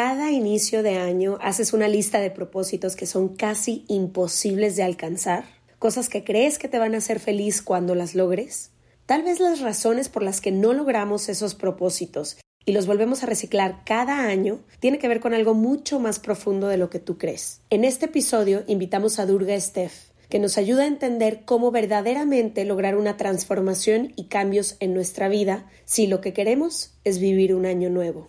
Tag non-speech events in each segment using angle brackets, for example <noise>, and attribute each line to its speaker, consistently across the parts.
Speaker 1: cada inicio de año haces una lista de propósitos que son casi imposibles de alcanzar? ¿Cosas que crees que te van a hacer feliz cuando las logres? Tal vez las razones por las que no logramos esos propósitos y los volvemos a reciclar cada año tiene que ver con algo mucho más profundo de lo que tú crees. En este episodio invitamos a Durga Steph, que nos ayuda a entender cómo verdaderamente lograr una transformación y cambios en nuestra vida si lo que queremos es vivir un año nuevo.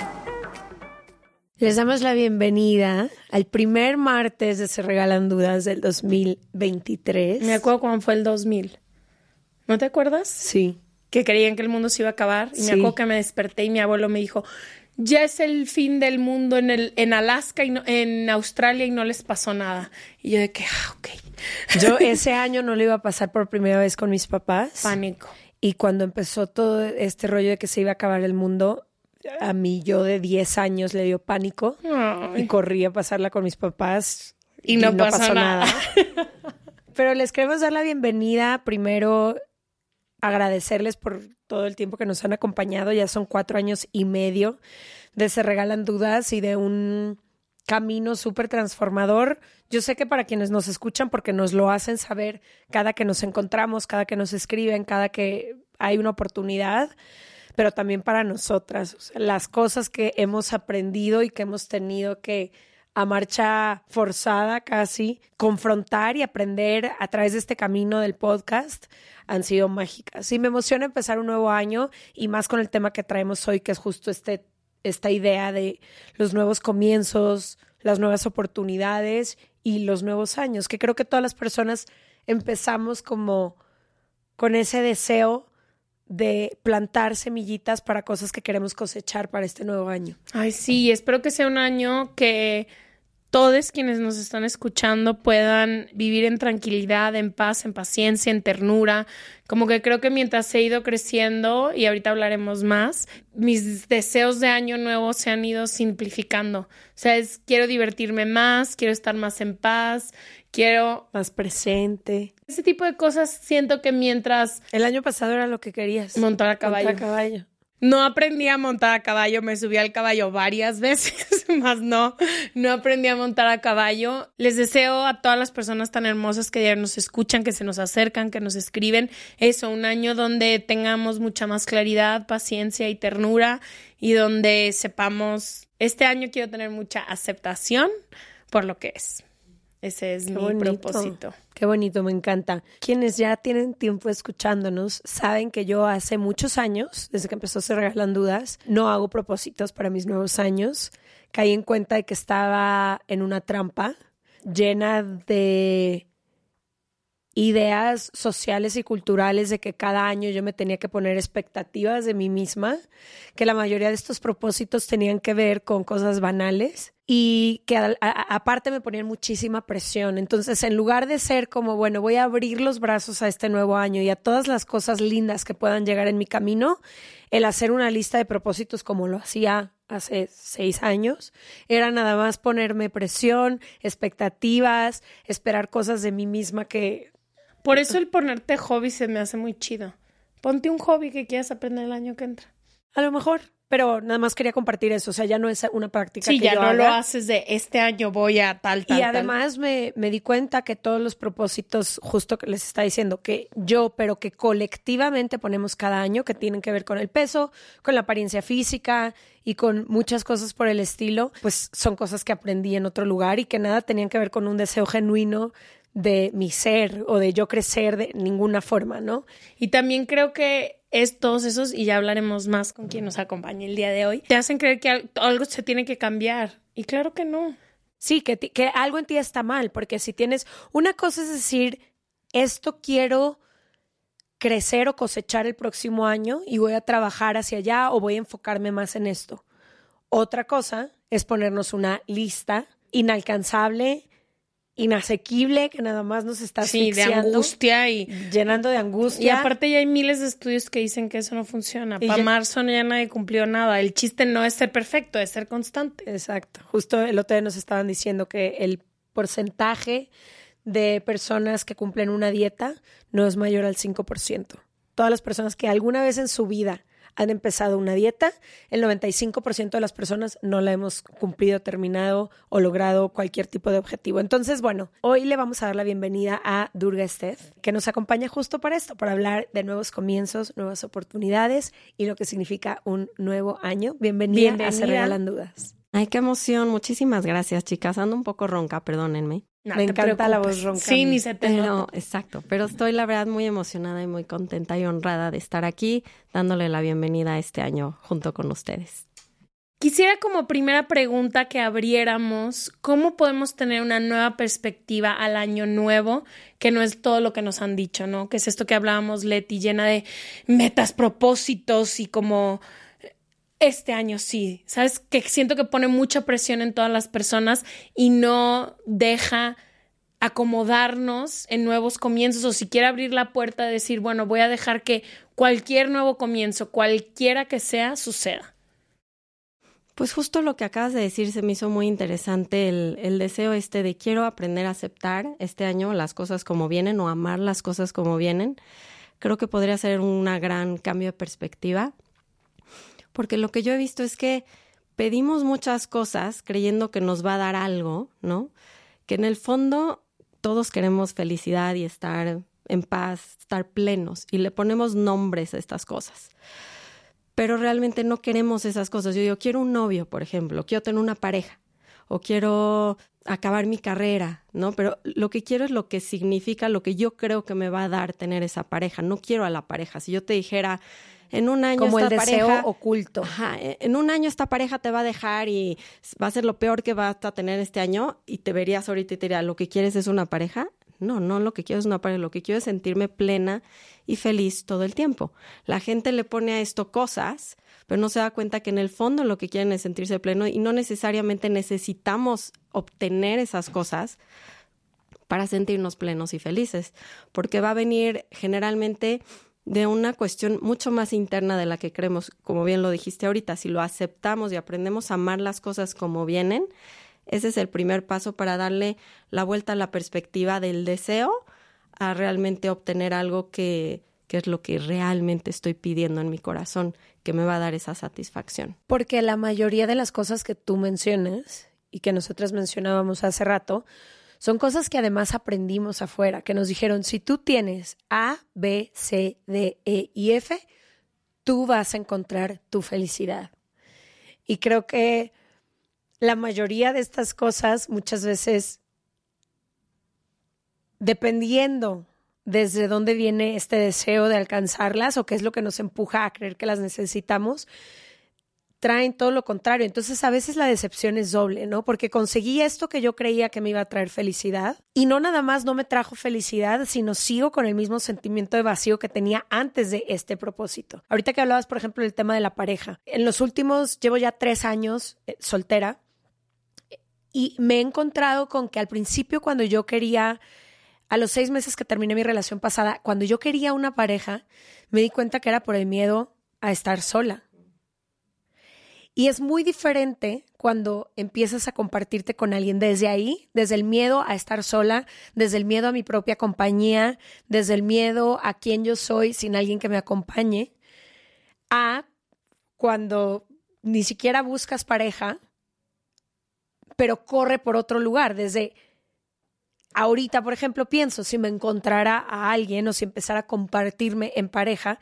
Speaker 2: Les damos la bienvenida al primer martes de Se Regalan Dudas del 2023.
Speaker 3: Me acuerdo cuando fue el 2000. ¿No te acuerdas?
Speaker 2: Sí.
Speaker 3: Que creían que el mundo se iba a acabar. Y me acuerdo que me desperté y mi abuelo me dijo, ya es el fin del mundo en, el, en Alaska y no- en Australia y no les pasó nada. Y yo de que, ah, ok.
Speaker 2: Yo <laughs> ese año no lo iba a pasar por primera vez con mis papás.
Speaker 3: Pánico.
Speaker 2: Y cuando empezó todo este rollo de que se iba a acabar el mundo, a mí yo de 10 años le dio pánico y corrí a pasarla con mis papás
Speaker 3: Y no pasó nada. <laughs>
Speaker 2: Pero les queremos dar la bienvenida. Primero, agradecerles por todo el tiempo que nos han acompañado. Ya son cuatro años y medio de Se Regalan Dudas y de un camino súper transformador. Yo sé que para quienes nos escuchan, porque nos lo hacen saber cada que nos encontramos, cada que nos escriben, cada que hay una oportunidad, pero también para nosotras. Las cosas que hemos aprendido y que hemos tenido que a marcha forzada casi, confrontar y aprender a través de este camino del podcast han sido mágicas. Y me emociona empezar un nuevo año y más con el tema que traemos hoy, que es justo este, esta idea de los nuevos comienzos, las nuevas oportunidades y los nuevos años, que creo que todas las personas empezamos como con ese deseo de plantar semillitas para cosas que queremos cosechar para este nuevo año.
Speaker 3: Ay, sí, espero que sea un año que todos quienes nos están escuchando puedan vivir en tranquilidad, en paz, en paciencia, en ternura. Como que creo que mientras he ido creciendo, y ahorita hablaremos más, mis deseos de año nuevo se han ido simplificando. O sea, es, quiero divertirme más, quiero estar más en paz, quiero...
Speaker 2: Más presente.
Speaker 3: Ese tipo de cosas siento que mientras
Speaker 2: El año pasado era lo que querías.
Speaker 3: montar a caballo.
Speaker 2: Montar a caballo.
Speaker 3: No aprendí a montar a caballo, me subí al caballo varias <laughs> veces, más no, no aprendí a montar a caballo. Les deseo a todas las personas tan hermosas que ya nos escuchan, que se nos acercan, que nos escriben, eso, un año donde tengamos mucha más claridad, paciencia y ternura y donde sepamos, este año quiero tener mucha aceptación por lo que es. Ese es
Speaker 2: Qué
Speaker 3: mi
Speaker 2: bonito.
Speaker 3: propósito.
Speaker 2: Qué bonito, me encanta. Quienes ya tienen tiempo escuchándonos saben que yo hace muchos años, desde que empezó Se Regalan Dudas, no hago propósitos para mis nuevos años. Caí en cuenta de que estaba en una trampa llena de ideas sociales y culturales de que cada año yo me tenía que poner expectativas de mí misma, que la mayoría de estos propósitos tenían que ver con cosas banales y que aparte me ponían muchísima presión. Entonces, en lugar de ser como, bueno, voy a abrir los brazos a este nuevo año y a todas las cosas lindas que puedan llegar en mi camino, el hacer una lista de propósitos como lo hacía hace seis años, era nada más ponerme presión, expectativas, esperar cosas de mí misma que...
Speaker 3: Por eso el ponerte hobby se me hace muy chido. Ponte un hobby que quieras aprender el año que entra.
Speaker 2: A lo mejor, pero nada más quería compartir eso, o sea, ya no es una práctica
Speaker 3: sí,
Speaker 2: que
Speaker 3: ya
Speaker 2: no
Speaker 3: lo haces de este año voy a tal, tal,
Speaker 2: Y además Me, me di cuenta que todos los propósitos, justo que les está diciendo, que yo, pero que colectivamente ponemos cada año, que tienen que ver con el peso, con la apariencia física y con muchas cosas por el estilo, pues son cosas que aprendí en otro lugar y que nada tenían que ver con un deseo genuino de mi ser o de yo crecer de ninguna forma, ¿no?
Speaker 3: Y también creo que estos, esos, y ya hablaremos más con quien nos acompañe el día de hoy, te hacen creer que algo se tiene que cambiar. Y claro que no.
Speaker 2: Sí, que, que algo en ti está mal, porque si tienes, una cosa es decir, esto quiero crecer o cosechar el próximo año y voy a trabajar hacia allá o voy a enfocarme más en esto. Otra cosa es ponernos una lista inalcanzable, inasequible que nada más nos está
Speaker 3: sí, de angustia y
Speaker 2: llenando de angustia.
Speaker 3: Y aparte ya hay miles de estudios que dicen que eso no funciona. Para marzo ya nadie cumplió nada. El chiste no es ser perfecto, es ser constante.
Speaker 2: Exacto. Justo el otro día nos estaban diciendo que el porcentaje de personas que cumplen una dieta no es mayor al 5%. Todas las personas que alguna vez en su vida han empezado una dieta, el 95% de las personas no la hemos cumplido, terminado o logrado cualquier tipo de objetivo. Entonces, bueno, hoy le vamos a dar la bienvenida a Durga Steph, que nos acompaña justo para esto, para hablar de nuevos comienzos, nuevas oportunidades y lo que significa un nuevo año. Bienvenida, bienvenida. a Se Regalan Dudas.
Speaker 4: Ay, qué emoción. Muchísimas gracias, chicas. Ando un poco ronca, perdónenme.
Speaker 2: Me encanta la voz ronca.
Speaker 3: Sí, ni se te
Speaker 4: pero, Exacto, pero estoy la verdad muy emocionada y muy contenta y honrada de estar aquí dándole la bienvenida a este año junto con ustedes.
Speaker 3: Quisiera como primera pregunta que abriéramos, ¿cómo podemos tener una nueva perspectiva al año nuevo, que no es todo lo que nos han dicho, ¿no? Que es esto que hablábamos, Leti, llena de metas, propósitos y como este año sí, ¿sabes? Que siento que pone mucha presión en todas las personas y no deja acomodarnos en nuevos comienzos o siquiera abrir la puerta de decir, bueno, voy a dejar que cualquier nuevo comienzo, cualquiera que sea, suceda.
Speaker 4: Pues justo lo que acabas de decir se me hizo muy interesante el, el, deseo este de quiero aprender a aceptar este año las cosas como vienen o amar las cosas como vienen. Creo que podría ser un gran cambio de perspectiva porque lo que yo he visto es que pedimos muchas cosas creyendo que nos va a dar algo, ¿no? Que en el fondo todos queremos felicidad y estar en paz, estar plenos y le ponemos nombres a estas cosas. Pero realmente no queremos esas cosas. Yo digo, quiero un novio, por ejemplo, quiero tener una pareja o quiero acabar mi carrera, ¿no? Pero lo que quiero es lo que significa, lo que yo creo que me va a dar tener esa pareja. No quiero a la pareja. Si yo te dijera, en un año
Speaker 2: como
Speaker 4: esta
Speaker 2: el deseo
Speaker 4: pareja,
Speaker 2: oculto.
Speaker 4: Ajá, e, en un año esta pareja te va a dejar y va a ser lo peor que vas a tener este año y te verías ahorita y te diría, ¿lo que quieres es una pareja? No, no lo que quiero es una pareja, lo que quiero es sentirme plena y feliz todo el tiempo. La gente le pone a esto cosas, pero no se da cuenta que en el fondo lo que quieren es sentirse pleno y no necesariamente necesitamos obtener esas cosas para sentirnos plenos y felices, porque va a venir generalmente de una cuestión mucho más interna de la que creemos, como bien lo dijiste ahorita, si lo aceptamos y aprendemos a amar las cosas como vienen, ese es el primer paso para darle la vuelta a la perspectiva del deseo a realmente obtener algo que, que es lo que realmente estoy pidiendo en mi corazón, que me va a dar esa satisfacción.
Speaker 2: Porque la mayoría de las cosas que tú mencionas y que nosotras mencionábamos hace rato, son cosas que además aprendimos afuera, que nos dijeron, si tú tienes A, B, C, D, E y F, tú vas a encontrar tu felicidad. Y creo que la mayoría de estas cosas muchas veces, dependiendo desde dónde viene este deseo de alcanzarlas o qué es lo que nos empuja a creer que las necesitamos, traen todo lo contrario. Entonces a veces la decepción es doble, ¿no? Porque conseguí esto que yo creía que me iba a traer felicidad y no nada más no me trajo felicidad, sino sigo con el mismo sentimiento de vacío que tenía antes de este propósito. Ahorita que hablabas, por ejemplo, del tema de la pareja. En los últimos, llevo ya tres años eh, soltera Y me he encontrado con que al principio cuando yo quería, a los seis meses que terminé mi relación pasada, cuando yo quería una pareja, me di cuenta que era por el miedo a estar sola. Y es muy diferente cuando empiezas a compartirte con alguien desde ahí, desde el miedo a estar sola, desde el miedo a mi propia compañía, desde el miedo a quién yo soy sin alguien que me acompañe, a cuando ni siquiera buscas pareja, pero corre por otro lugar, desde ahorita, por ejemplo, pienso si me encontrara a alguien o si empezara a compartirme en pareja,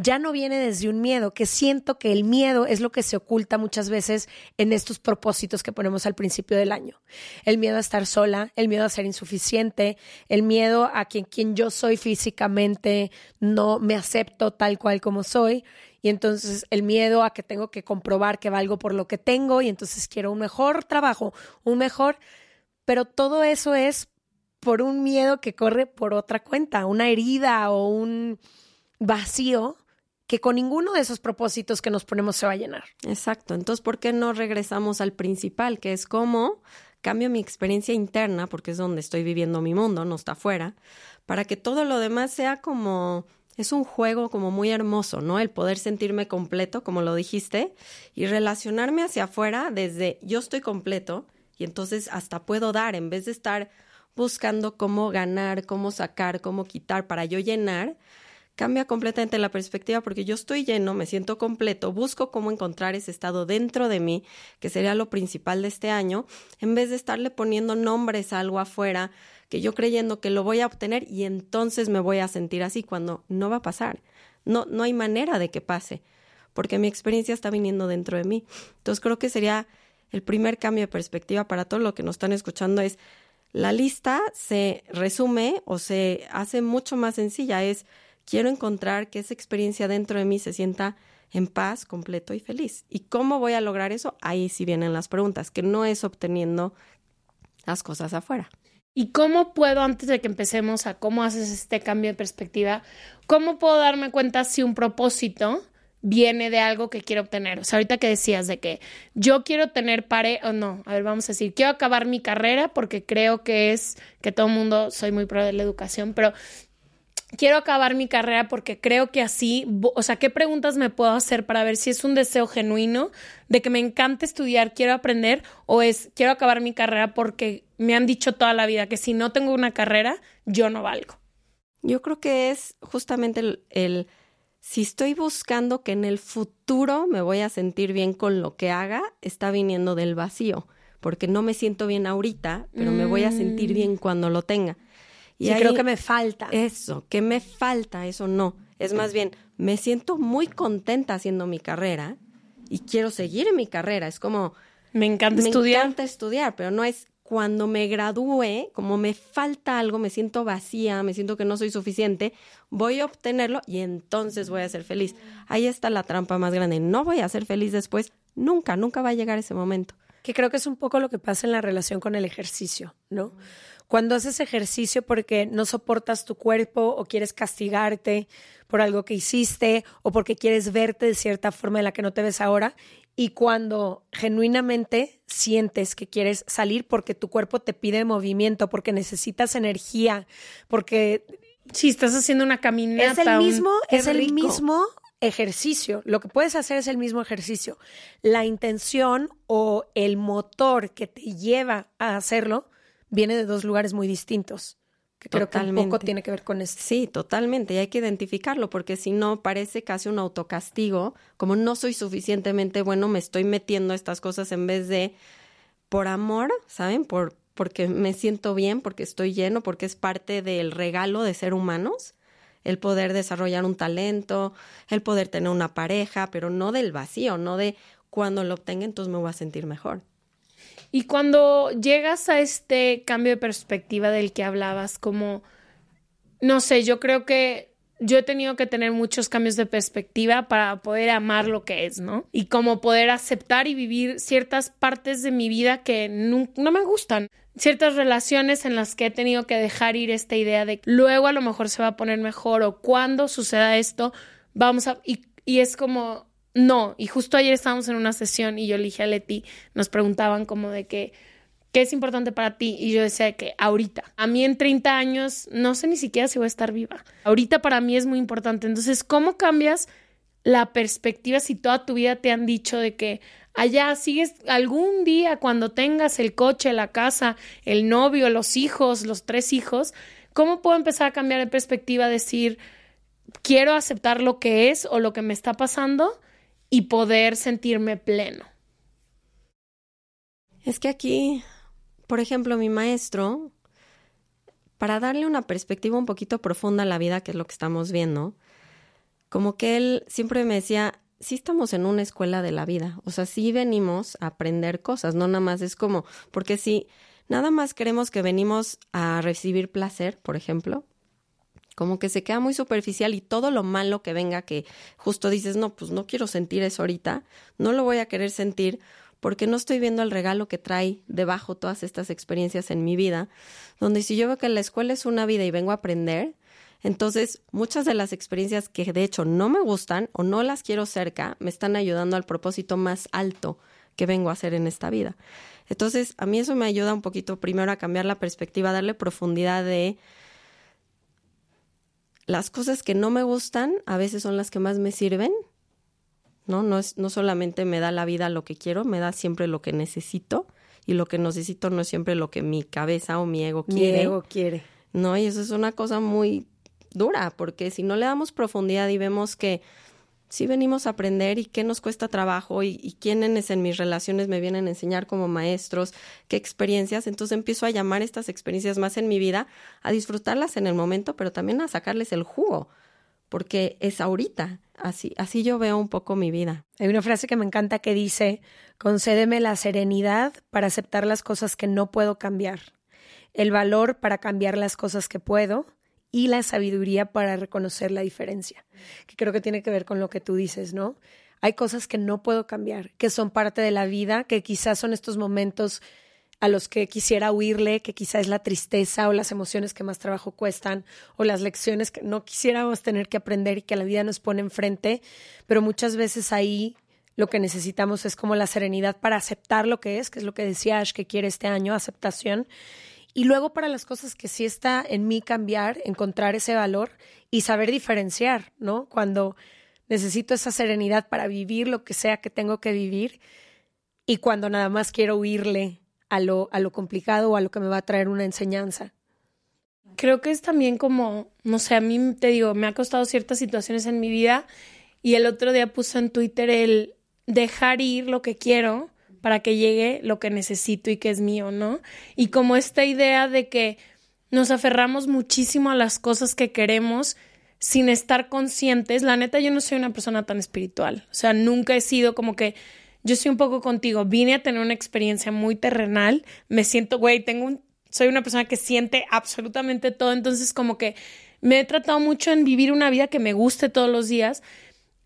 Speaker 2: ya no viene desde un miedo, que siento que el miedo es lo que se oculta muchas veces en estos propósitos que ponemos al principio del año. El miedo a estar sola, el miedo a ser insuficiente, el miedo a quien, quien yo soy físicamente no me acepto tal cual como soy. Y entonces el miedo a que tengo que comprobar que valgo por lo que tengo y entonces quiero un mejor trabajo, un mejor, pero todo eso es por un miedo que corre por otra cuenta, una herida o un vacío que con ninguno de esos propósitos que nos ponemos se va a llenar.
Speaker 4: Exacto. Entonces, ¿por qué no regresamos al principal, que es cómo cambio mi experiencia interna, porque es donde estoy viviendo mi mundo, no está afuera, para que todo lo demás sea como es un juego como muy hermoso, ¿no? El poder sentirme completo, como lo dijiste, y relacionarme hacia afuera desde yo estoy completo y entonces hasta puedo dar en vez de estar buscando cómo ganar, cómo sacar, cómo quitar para yo llenar, cambia completamente la perspectiva porque yo estoy lleno, me siento completo, busco cómo encontrar ese estado dentro de mí, que sería lo principal de este año, en vez de estarle poniendo nombres a algo afuera, que yo creyendo que lo voy a obtener y entonces me voy a sentir así cuando no va a pasar. No, no hay manera de que pase, porque mi experiencia está viniendo dentro de mí. Entonces creo que sería el primer cambio de perspectiva para todo lo que nos están escuchando es la lista se resume o se hace mucho más sencilla, es quiero encontrar que esa experiencia dentro de mí se sienta en paz, completo y feliz. ¿Y cómo voy a lograr eso? Ahí sí vienen las preguntas, que no es obteniendo las cosas afuera.
Speaker 3: ¿Y cómo puedo, antes de que empecemos a cómo haces este cambio de perspectiva, cómo puedo darme cuenta si un propósito viene de algo que quiero obtener? O sea, ahorita que decías de que yo quiero tener pare, o no, a ver, vamos a decir, quiero acabar mi carrera porque creo que es que todo el mundo, soy muy pro de la educación, pero quiero acabar mi carrera porque creo que así, o sea, ¿qué preguntas me puedo hacer para ver si es un deseo genuino de que me encanta estudiar, quiero aprender o es quiero acabar mi carrera porque me han dicho toda la vida que si no tengo una carrera, yo no valgo?
Speaker 4: Yo creo que es justamente el, el si estoy buscando que en el futuro me voy a sentir bien con lo que haga, está viniendo del vacío, porque no me siento bien ahorita, pero me voy a sentir bien
Speaker 2: Mm.
Speaker 4: cuando lo tenga.
Speaker 2: Y creo que me falta.
Speaker 4: Eso, que me falta, eso no. Es más bien, me siento muy contenta haciendo mi carrera y quiero seguir en mi carrera. Es como,
Speaker 3: Me encanta
Speaker 4: me
Speaker 3: estudiar.
Speaker 4: encanta estudiar, pero no es cuando me gradúe, como me falta algo, me siento vacía, me siento que no soy suficiente, voy a obtenerlo y entonces voy a ser feliz. Ahí está la trampa más grande. No voy a ser feliz después, nunca, nunca va a llegar ese momento.
Speaker 2: Que creo que es un poco lo que pasa en la relación con el ejercicio, ¿no? Cuando haces ejercicio porque no soportas tu cuerpo o quieres castigarte por algo que hiciste o porque quieres verte de cierta forma en la que no te ves ahora y cuando genuinamente sientes que quieres salir porque tu cuerpo te pide movimiento, porque necesitas energía, porque
Speaker 3: Si estás haciendo una caminata.
Speaker 2: es el mismo, es el mismo ejercicio. Lo que puedes hacer es el mismo ejercicio. La intención o el motor que te lleva a hacerlo viene de dos lugares muy distintos. Que creo que un poco tiene que ver con esto.
Speaker 4: Sí, totalmente. Y hay que identificarlo porque si no parece casi un autocastigo, como no soy suficientemente bueno, me estoy metiendo a estas cosas en vez de por amor, ¿saben? Por porque me siento bien, porque estoy lleno, porque es parte del regalo de ser humanos, el poder desarrollar un talento, el poder tener una pareja, pero no del vacío, no de cuando lo obtenga entonces me voy a sentir mejor.
Speaker 3: Y cuando llegas a este cambio de perspectiva del que hablabas, como, no sé, yo creo que yo he tenido que tener muchos cambios de perspectiva para poder amar lo que es, ¿no? Y como poder aceptar y vivir ciertas partes de mi vida que no, me gustan. Ciertas relaciones en las que he tenido que dejar ir esta idea de luego a lo mejor se va a poner mejor o cuando suceda esto, vamos a... Y, y es como, no, y justo ayer estábamos en una sesión y yo le dije a Leti, nos preguntaban como de que, ¿qué es importante para ti? Y yo decía que ahorita, a mí en 30 años no sé ni siquiera si voy a estar viva. Ahorita para mí es muy importante. Entonces, ¿cómo cambias la perspectiva si toda tu vida te han dicho de que allá sigues algún día cuando tengas el coche, la casa, el novio, los hijos, los tres hijos? ¿Cómo puedo empezar a cambiar de perspectiva? Decir, quiero aceptar lo que es o lo que me está pasando y poder sentirme pleno.
Speaker 4: Es que aquí, por ejemplo, mi maestro, para darle una perspectiva un poquito profunda a la vida, que es lo que estamos viendo, como que él siempre me decía, sí estamos en una escuela de la vida, o sea, sí venimos a aprender cosas, no nada más es como, porque si nada más queremos que venimos a recibir placer, por ejemplo, como que se queda muy superficial y todo lo malo que venga que justo dices, no, pues no quiero sentir eso ahorita, no lo voy a querer sentir porque no estoy viendo el regalo que trae debajo todas estas experiencias en mi vida, donde si yo veo que la escuela es una vida y vengo a aprender, entonces muchas de las experiencias que de hecho no me gustan o no las quiero cerca, me están ayudando al propósito más alto que vengo a hacer en esta vida. Entonces, a mí eso me ayuda un poquito primero a cambiar la perspectiva, a darle profundidad de las cosas que no me gustan a veces son las que más me sirven, ¿no? No, es, no solamente me da la vida lo que quiero, me da siempre lo que necesito y lo que necesito no es siempre lo que mi cabeza o mi ego quiere.
Speaker 2: Mi ego quiere.
Speaker 4: No, y eso es una cosa muy dura, porque si no le damos profundidad y vemos que sí venimos a aprender y qué nos cuesta trabajo y, y, quiénes en mis relaciones me vienen a enseñar como maestros, qué experiencias. Entonces empiezo a llamar estas experiencias más en mi vida, a disfrutarlas en el momento, pero también a sacarles el jugo, porque es ahorita. Así, así yo veo un poco mi vida.
Speaker 2: Hay una frase que me encanta que dice, concédeme la serenidad para aceptar las cosas que no puedo cambiar, el valor para cambiar las cosas que puedo y la sabiduría para reconocer la diferencia, que creo que tiene que ver con lo que tú dices, ¿no? Hay cosas que no puedo cambiar, que son parte de la vida, que quizás son estos momentos a los que quisiera huirle, que quizás es la tristeza o las emociones que más trabajo cuestan o las lecciones que no quisiéramos tener que aprender y que la vida nos pone enfrente, pero muchas veces ahí lo que necesitamos es como la serenidad para aceptar lo que es, que es lo que decía Ash que quiere este año, aceptación, y luego para las cosas que sí está en mí cambiar, encontrar ese valor y saber diferenciar, ¿no? Cuando necesito esa serenidad para vivir lo que sea que tengo que vivir y cuando nada más quiero huirle a lo, a lo complicado o a lo que me va a traer una enseñanza.
Speaker 3: Creo que es también como, no sé, a mí te digo, me ha costado ciertas situaciones en mi vida y el otro día puso en Twitter el dejar ir lo que quiero para que llegue lo que necesito y que es mío, ¿no? Y como esta idea de que nos aferramos muchísimo a las cosas que queremos sin estar conscientes. La neta, yo no soy una persona tan espiritual. O sea, nunca he sido como que yo soy un poco contigo. Vine a tener una experiencia muy terrenal. Me siento, güey, tengo un, soy una persona que siente absolutamente todo. Entonces, como que me he tratado mucho en vivir una vida que me guste todos los días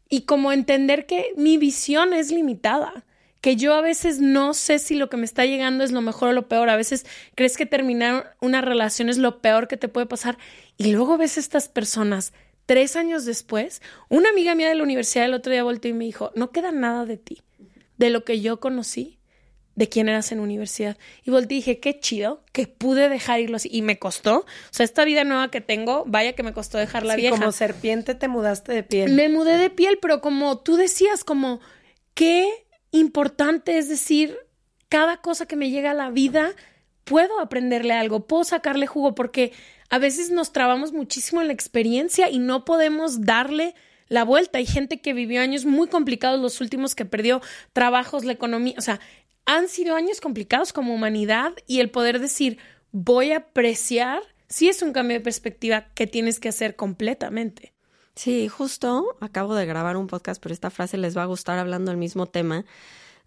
Speaker 3: y como entender que mi visión es limitada que yo a veces no sé si lo que me está llegando es lo mejor o lo peor. A veces crees que terminar una relación es lo peor que te puede pasar y luego ves a estas personas tres años después. Una amiga mía de la universidad el otro día volteó y me dijo, no queda nada de ti, de lo que yo conocí, de quién eras en universidad. Y volteé y dije, qué chido que pude dejar irlo así. Y me costó. O sea, esta vida nueva que tengo, vaya que me costó dejarla
Speaker 2: sí,
Speaker 3: vieja.
Speaker 2: Como serpiente te mudaste de piel.
Speaker 3: Me mudé de piel, pero como tú decías, como, ¿qué importante, es decir, cada cosa que me llega a la vida, puedo aprenderle algo, puedo sacarle jugo, porque a veces nos trabamos muchísimo en la experiencia y no podemos darle la vuelta. Hay gente que vivió años muy complicados, los últimos que perdió trabajos, la economía, o sea, han sido años complicados como humanidad y el poder decir, voy a apreciar, sí es un cambio de perspectiva que tienes que hacer completamente.
Speaker 4: Sí, justo acabo de grabar un podcast, pero esta frase les va a gustar hablando del mismo tema,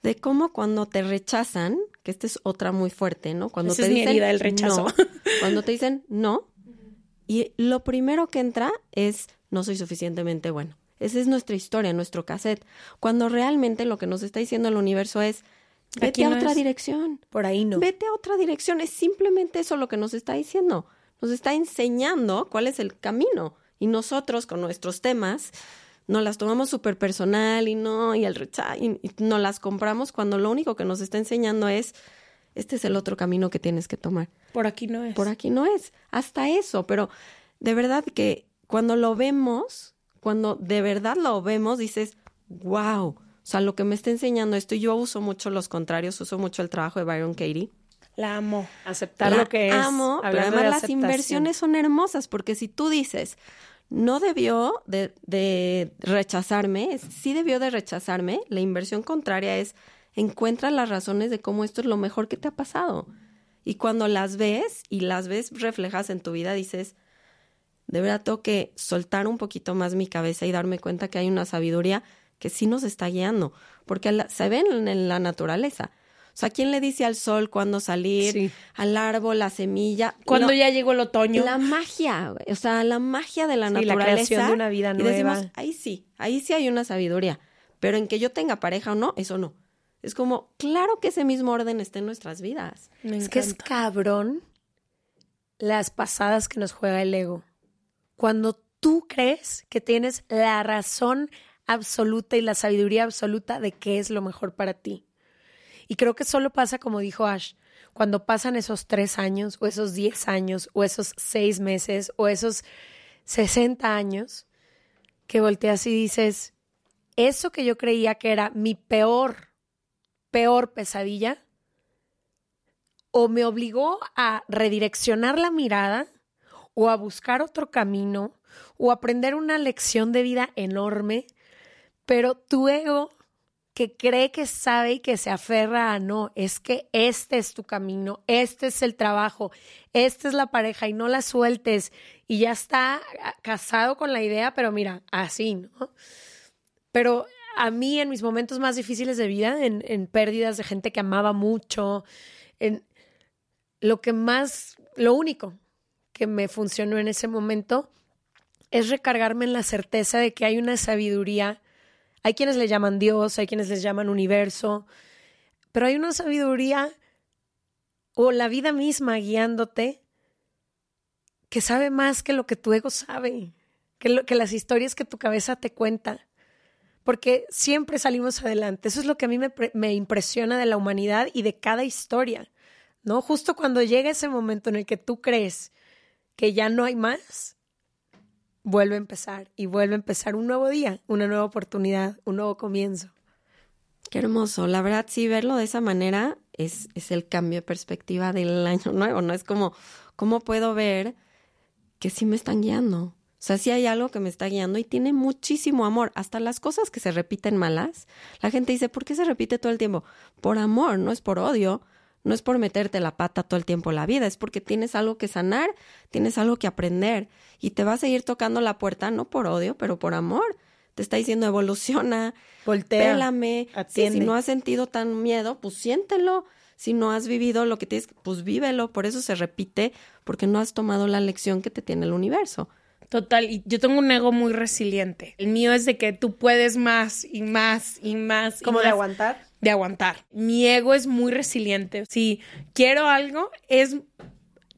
Speaker 4: de cómo cuando te rechazan, que esta es otra muy fuerte, ¿no? Cuando
Speaker 3: Esa
Speaker 4: te
Speaker 3: es mi
Speaker 4: dicen
Speaker 3: herida, el rechazo.
Speaker 4: no, cuando te dicen no, y lo primero que entra es no soy suficientemente bueno. Esa es nuestra historia, nuestro cassette. Cuando realmente lo que nos está diciendo el universo es vete
Speaker 3: Aquí
Speaker 4: a
Speaker 3: no
Speaker 4: otra
Speaker 3: es.
Speaker 4: dirección.
Speaker 2: Por ahí no.
Speaker 4: Vete a otra dirección. Es simplemente eso lo que nos está diciendo. Nos está enseñando cuál es el camino. Y nosotros con nuestros temas nos las tomamos súper personal y no, y el rechazo, y, y nos las compramos cuando lo único que nos está enseñando es este es el otro camino que tienes que tomar.
Speaker 3: Por aquí no es.
Speaker 4: Por aquí no es. Hasta eso, pero de verdad que cuando lo vemos, cuando de verdad lo vemos, dices, wow, o sea, lo que me está enseñando esto, y yo uso mucho los contrarios, uso mucho el trabajo de Byron Katie.
Speaker 3: La amo.
Speaker 2: Aceptar
Speaker 4: La
Speaker 2: lo que es.
Speaker 4: amo, pero además
Speaker 2: de
Speaker 4: las inversiones son hermosas, porque si tú dices, no debió de, de rechazarme, sí debió de rechazarme, la inversión contraria es, encuentra las razones de cómo esto es lo mejor que te ha pasado. Y cuando las ves y las ves reflejadas en tu vida, dices, de verdad tengo que soltar un poquito más mi cabeza y darme cuenta que hay una sabiduría que sí nos está guiando, porque la- se ven en, en la naturaleza. O sea, ¿quién le dice al sol cuándo salir,
Speaker 2: Sí.
Speaker 4: al árbol, la semilla?
Speaker 3: Cuando
Speaker 4: No,
Speaker 3: ya llegó el otoño.
Speaker 4: La magia, o sea, la magia de la
Speaker 2: Sí, la
Speaker 4: naturaleza.
Speaker 2: creación de una vida
Speaker 4: Y decimos,
Speaker 2: nueva.
Speaker 4: ahí sí, ahí sí hay una sabiduría, pero en que yo tenga pareja o no, eso no. Es como, claro que ese mismo orden está en nuestras vidas.
Speaker 3: Me
Speaker 2: Es que es cabrón las pasadas que nos juega el ego. Cuando tú crees que tienes la razón absoluta y la sabiduría absoluta de qué es lo mejor para ti. Y creo que solo pasa, como dijo Ash, cuando pasan esos tres años, o esos diez años, o esos seis meses, o esos sesenta años, que volteas y dices, eso que yo creía que era mi peor, peor pesadilla, o me obligó a redireccionar la mirada o a buscar otro camino o aprender una lección de vida enorme, pero tu ego que cree que sabe y que se aferra a no, es que este es tu camino, este es el trabajo, esta es la pareja y no la sueltes y ya está ah, casado con la idea, pero mira, así, ¿no? Pero a mí en mis momentos más difíciles de vida, en, en pérdidas de gente que amaba mucho, en lo que más, lo único que me funcionó en ese momento es recargarme en la certeza de que hay una sabiduría. Hay quienes le llaman Dios, hay quienes les llaman universo, pero hay una sabiduría o la vida misma guiándote que sabe más que lo que tu ego sabe, que, lo, que las historias que tu cabeza te cuenta. Porque siempre salimos adelante. Eso es lo que a mí me, me impresiona de la humanidad y de cada historia. ¿no? Justo cuando llega ese momento en el que tú crees que ya no hay más, vuelve a empezar y vuelve a empezar un nuevo día, una nueva oportunidad, un nuevo comienzo.
Speaker 4: Qué hermoso. La verdad, sí, verlo de esa manera es, es el cambio de perspectiva del <laughs> año nuevo, ¿no? Es como, ¿cómo puedo ver que sí me están guiando? O sea, sí hay algo que me está guiando y tiene muchísimo amor. Hasta las cosas que se repiten malas, la gente dice, ¿por qué se repite todo el tiempo? Por amor, no es por odio, no es por meterte la pata todo el tiempo en la vida, es porque tienes algo que sanar, tienes algo que aprender y te va a seguir tocando la puerta, no por odio, pero por amor. Te está diciendo evoluciona,
Speaker 2: Voltea,
Speaker 4: pélame. Si no has sentido tan miedo, pues siéntelo. Si no has vivido lo que tienes, pues vívelo. Por eso se repite, porque no has tomado la lección que te tiene el universo.
Speaker 3: Total, y yo tengo un ego muy resiliente. El mío es de que tú puedes más y más y más. y
Speaker 2: ¿Cómo de
Speaker 3: más
Speaker 2: aguantar?
Speaker 3: De aguantar. Mi ego es muy resiliente. Si quiero algo, es.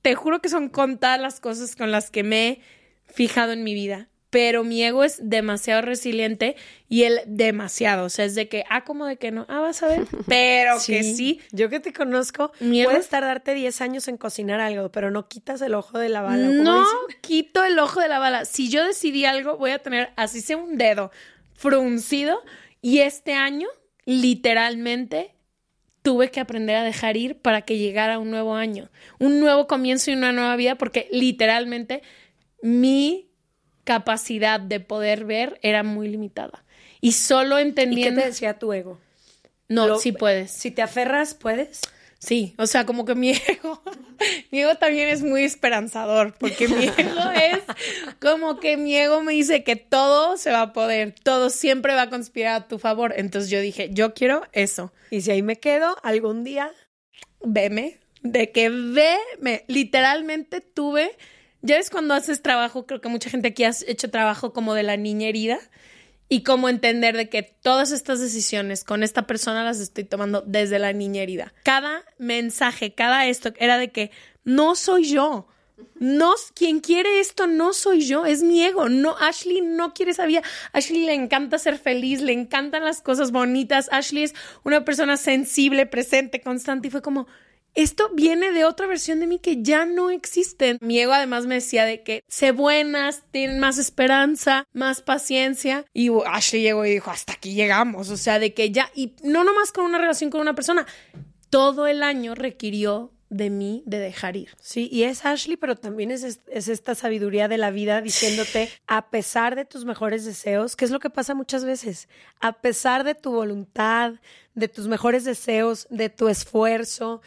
Speaker 3: Te juro que son contadas las cosas con las que me he fijado en mi vida. Pero mi ego es demasiado resiliente y él demasiado. O sea, es de que, ah, como de que no, ah, vas a ver. <laughs> Pero que sí.
Speaker 2: Yo que te conozco, puedes tardarte 10 años en cocinar algo, pero no quitas el ojo de la bala. ¿o cómo
Speaker 3: No
Speaker 2: dicen?
Speaker 3: quito el ojo de la bala. Si yo decidí algo, voy a tener así sea un dedo fruncido. Y este año, literalmente, tuve que aprender a dejar ir para que llegara un nuevo año, un nuevo comienzo y una nueva vida, porque literalmente mi capacidad de poder ver era muy limitada. Y solo
Speaker 2: ¿Y qué
Speaker 3: entendiendo...
Speaker 2: te decía tu ego?
Speaker 3: No,
Speaker 2: Lo-
Speaker 3: sí puedes.
Speaker 2: Si te aferras, ¿puedes?
Speaker 3: Sí, o sea, como que mi <laughs> ego, mi ego también es muy esperanzador, porque mi ego es como que mi ego me dice que todo se va a poder, todo siempre va a conspirar a tu favor. Entonces yo dije, yo quiero eso,
Speaker 2: Y si ahí me quedo, algún día
Speaker 3: veme, de que veme, literalmente tuve, ya ves cuando haces trabajo, creo que mucha gente aquí ha hecho trabajo como de la niña herida. Y cómo entender de que todas estas decisiones con esta persona las estoy tomando desde la niña herida. Cada mensaje, cada esto era de que no soy yo. No, quien quiere esto no soy yo, es mi ego. No, Ashley no quiere esa vida. Ashley le encanta ser feliz, le encantan las cosas bonitas. Ashley es una persona sensible, presente, constante. Y fue como, esto viene de otra versión de mí que ya no existe. Mi ego además me decía de que sé buenas, tienen más esperanza, más paciencia. Y Ashley llegó y dijo, hasta aquí llegamos. O sea, de que ya, y no nomás con una relación con una persona, todo el año requirió de mí de dejar ir.
Speaker 2: Sí, y es Ashley, pero también es, es, esta sabiduría de la vida diciéndote, <laughs> a pesar de tus mejores deseos, que es lo que pasa muchas veces, a pesar de tu voluntad, de tus mejores deseos, de tu esfuerzo,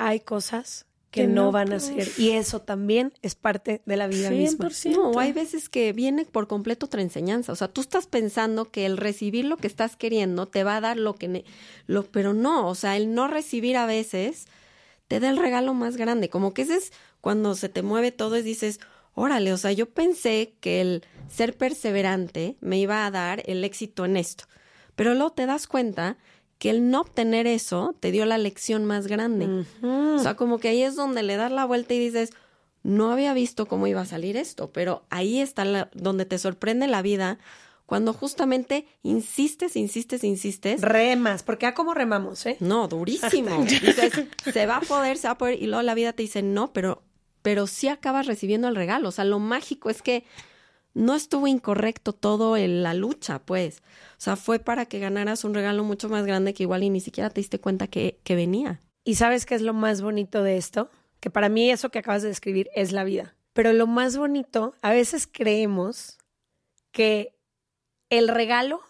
Speaker 2: hay cosas que, no, van a ser. Y eso también es parte de la vida misma.
Speaker 4: No, hay veces que viene por completo otra enseñanza. O sea, tú estás pensando que el recibir lo que estás queriendo te va a dar lo que... lo, pero no, o sea, el no recibir a veces te da el regalo más grande. Como que ese es cuando se te mueve todo y dices, órale, o sea, yo pensé que el ser perseverante me iba a dar el éxito en esto. Pero luego te das cuenta que el no obtener eso te dio la lección más grande. O sea, como que ahí es donde le das la vuelta y dices, no había visto cómo iba a salir esto, pero ahí está la, donde te sorprende la vida cuando justamente insistes, insistes, insistes.
Speaker 2: Remas, porque a cómo remamos, ¿eh?
Speaker 4: No, durísimo. Dices, se va a poder, se va a poder, y luego la vida te dice no, pero, pero sí acabas recibiendo el regalo. O sea, lo mágico es que no estuvo incorrecto todo en la lucha, pues. O sea, fue para que ganaras un regalo mucho más grande que igual y ni siquiera te diste cuenta que, que venía.
Speaker 2: ¿Y sabes qué es lo más bonito de esto? Que para mí eso que acabas de describir es la vida. Pero lo más bonito, a veces creemos que el regalo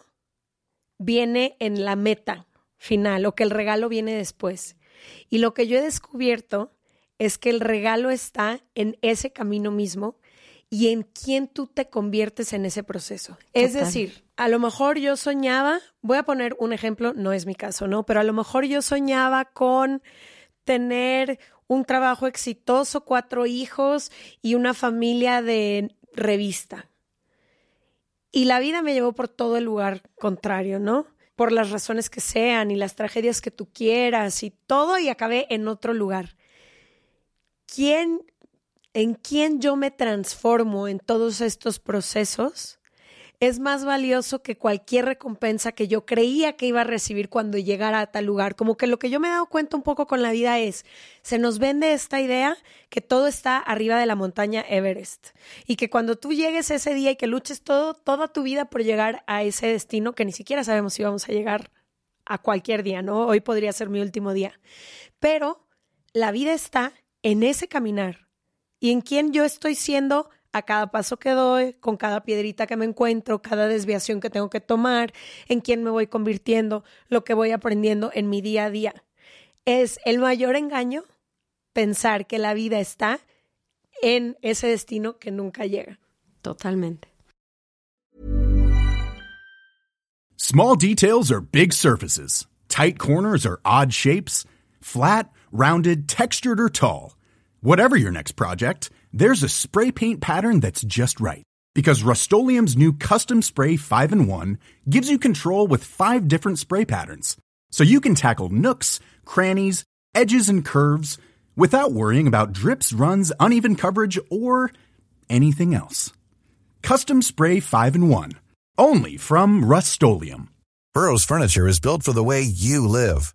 Speaker 2: viene en la meta final o que el regalo viene después. Y lo que yo he descubierto es que el regalo está en ese camino mismo y en quién tú te conviertes en ese proceso. Es decir, a lo mejor yo soñaba, voy a poner un ejemplo, no es mi caso, ¿no? Pero a lo mejor yo soñaba con tener un trabajo exitoso, cuatro hijos y una familia de revista. Y la vida me llevó por todo el lugar contrario, ¿no? Por las razones que sean y las tragedias que tú quieras y todo y acabé en otro lugar. ¿Quién, en quién yo me transformo en todos estos procesos? es más valioso que cualquier recompensa que yo creía que iba a recibir cuando llegara a tal lugar. Como que lo que yo me he dado cuenta un poco con la vida es, se nos vende esta idea que todo está arriba de la montaña Everest y que cuando tú llegues ese día y que luches todo, toda tu vida por llegar a ese destino que ni siquiera sabemos si vamos a llegar a cualquier día, ¿no? Hoy podría ser mi último día. Pero la vida está en ese caminar y en quién yo estoy siendo a cada paso que doy, con cada piedrita que me encuentro, cada desviación que tengo que tomar, en quién me voy convirtiendo, lo que voy aprendiendo en mi día a día. Es el mayor engaño pensar que la vida está en ese destino que nunca llega.
Speaker 4: Totalmente.
Speaker 5: Small details are big surfaces. Tight corners are odd shapes. Flat, rounded, textured or tall. Whatever your next project, there's a spray paint pattern that's just right. Because Rust new Custom Spray 5 in 1 gives you control with five different spray patterns. So you can tackle nooks, crannies, edges, and curves without worrying about drips, runs, uneven coverage, or anything else. Custom Spray 5 in 1. Only from Rust-Oleum.
Speaker 6: Burrow's furniture is built for the way you live.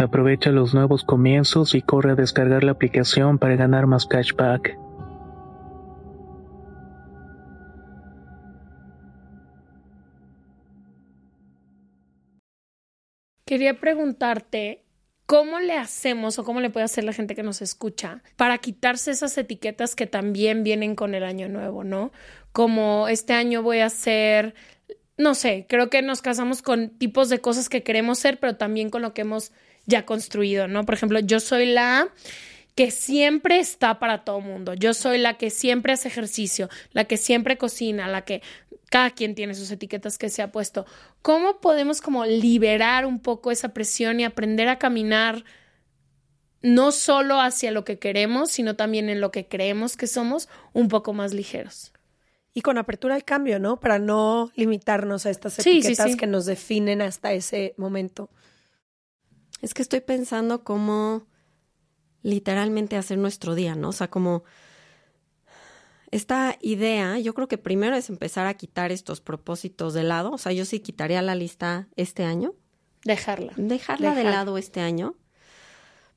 Speaker 7: Aprovecha los nuevos comienzos y corre a descargar la aplicación para ganar más cashback.
Speaker 3: Quería preguntarte, ¿cómo le hacemos o cómo le puede hacer la gente que nos escucha para quitarse esas etiquetas que también vienen con el año nuevo, ¿no? Como este año voy a hacer, no sé, creo que nos casamos con tipos de cosas que queremos ser, pero también con lo que hemos ya construido, ¿no? Por ejemplo, yo soy la que siempre está para todo mundo. Yo soy la que siempre hace ejercicio, la que siempre cocina, la que cada quien tiene sus etiquetas que se ha puesto. ¿Cómo podemos como liberar un poco esa presión y aprender a caminar no solo hacia lo que queremos, sino también en lo que creemos que somos, un poco más ligeros?
Speaker 2: Y con apertura al cambio, ¿no? Para no limitarnos a estas etiquetas que nos definen hasta ese momento.
Speaker 4: Es que estoy pensando cómo literalmente hacer nuestro día, ¿no? O sea, como esta idea, yo creo que primero es empezar a quitar estos propósitos de lado. O sea, yo sí quitaría la lista este año.
Speaker 3: Dejarla.
Speaker 4: Dejarla de lado este año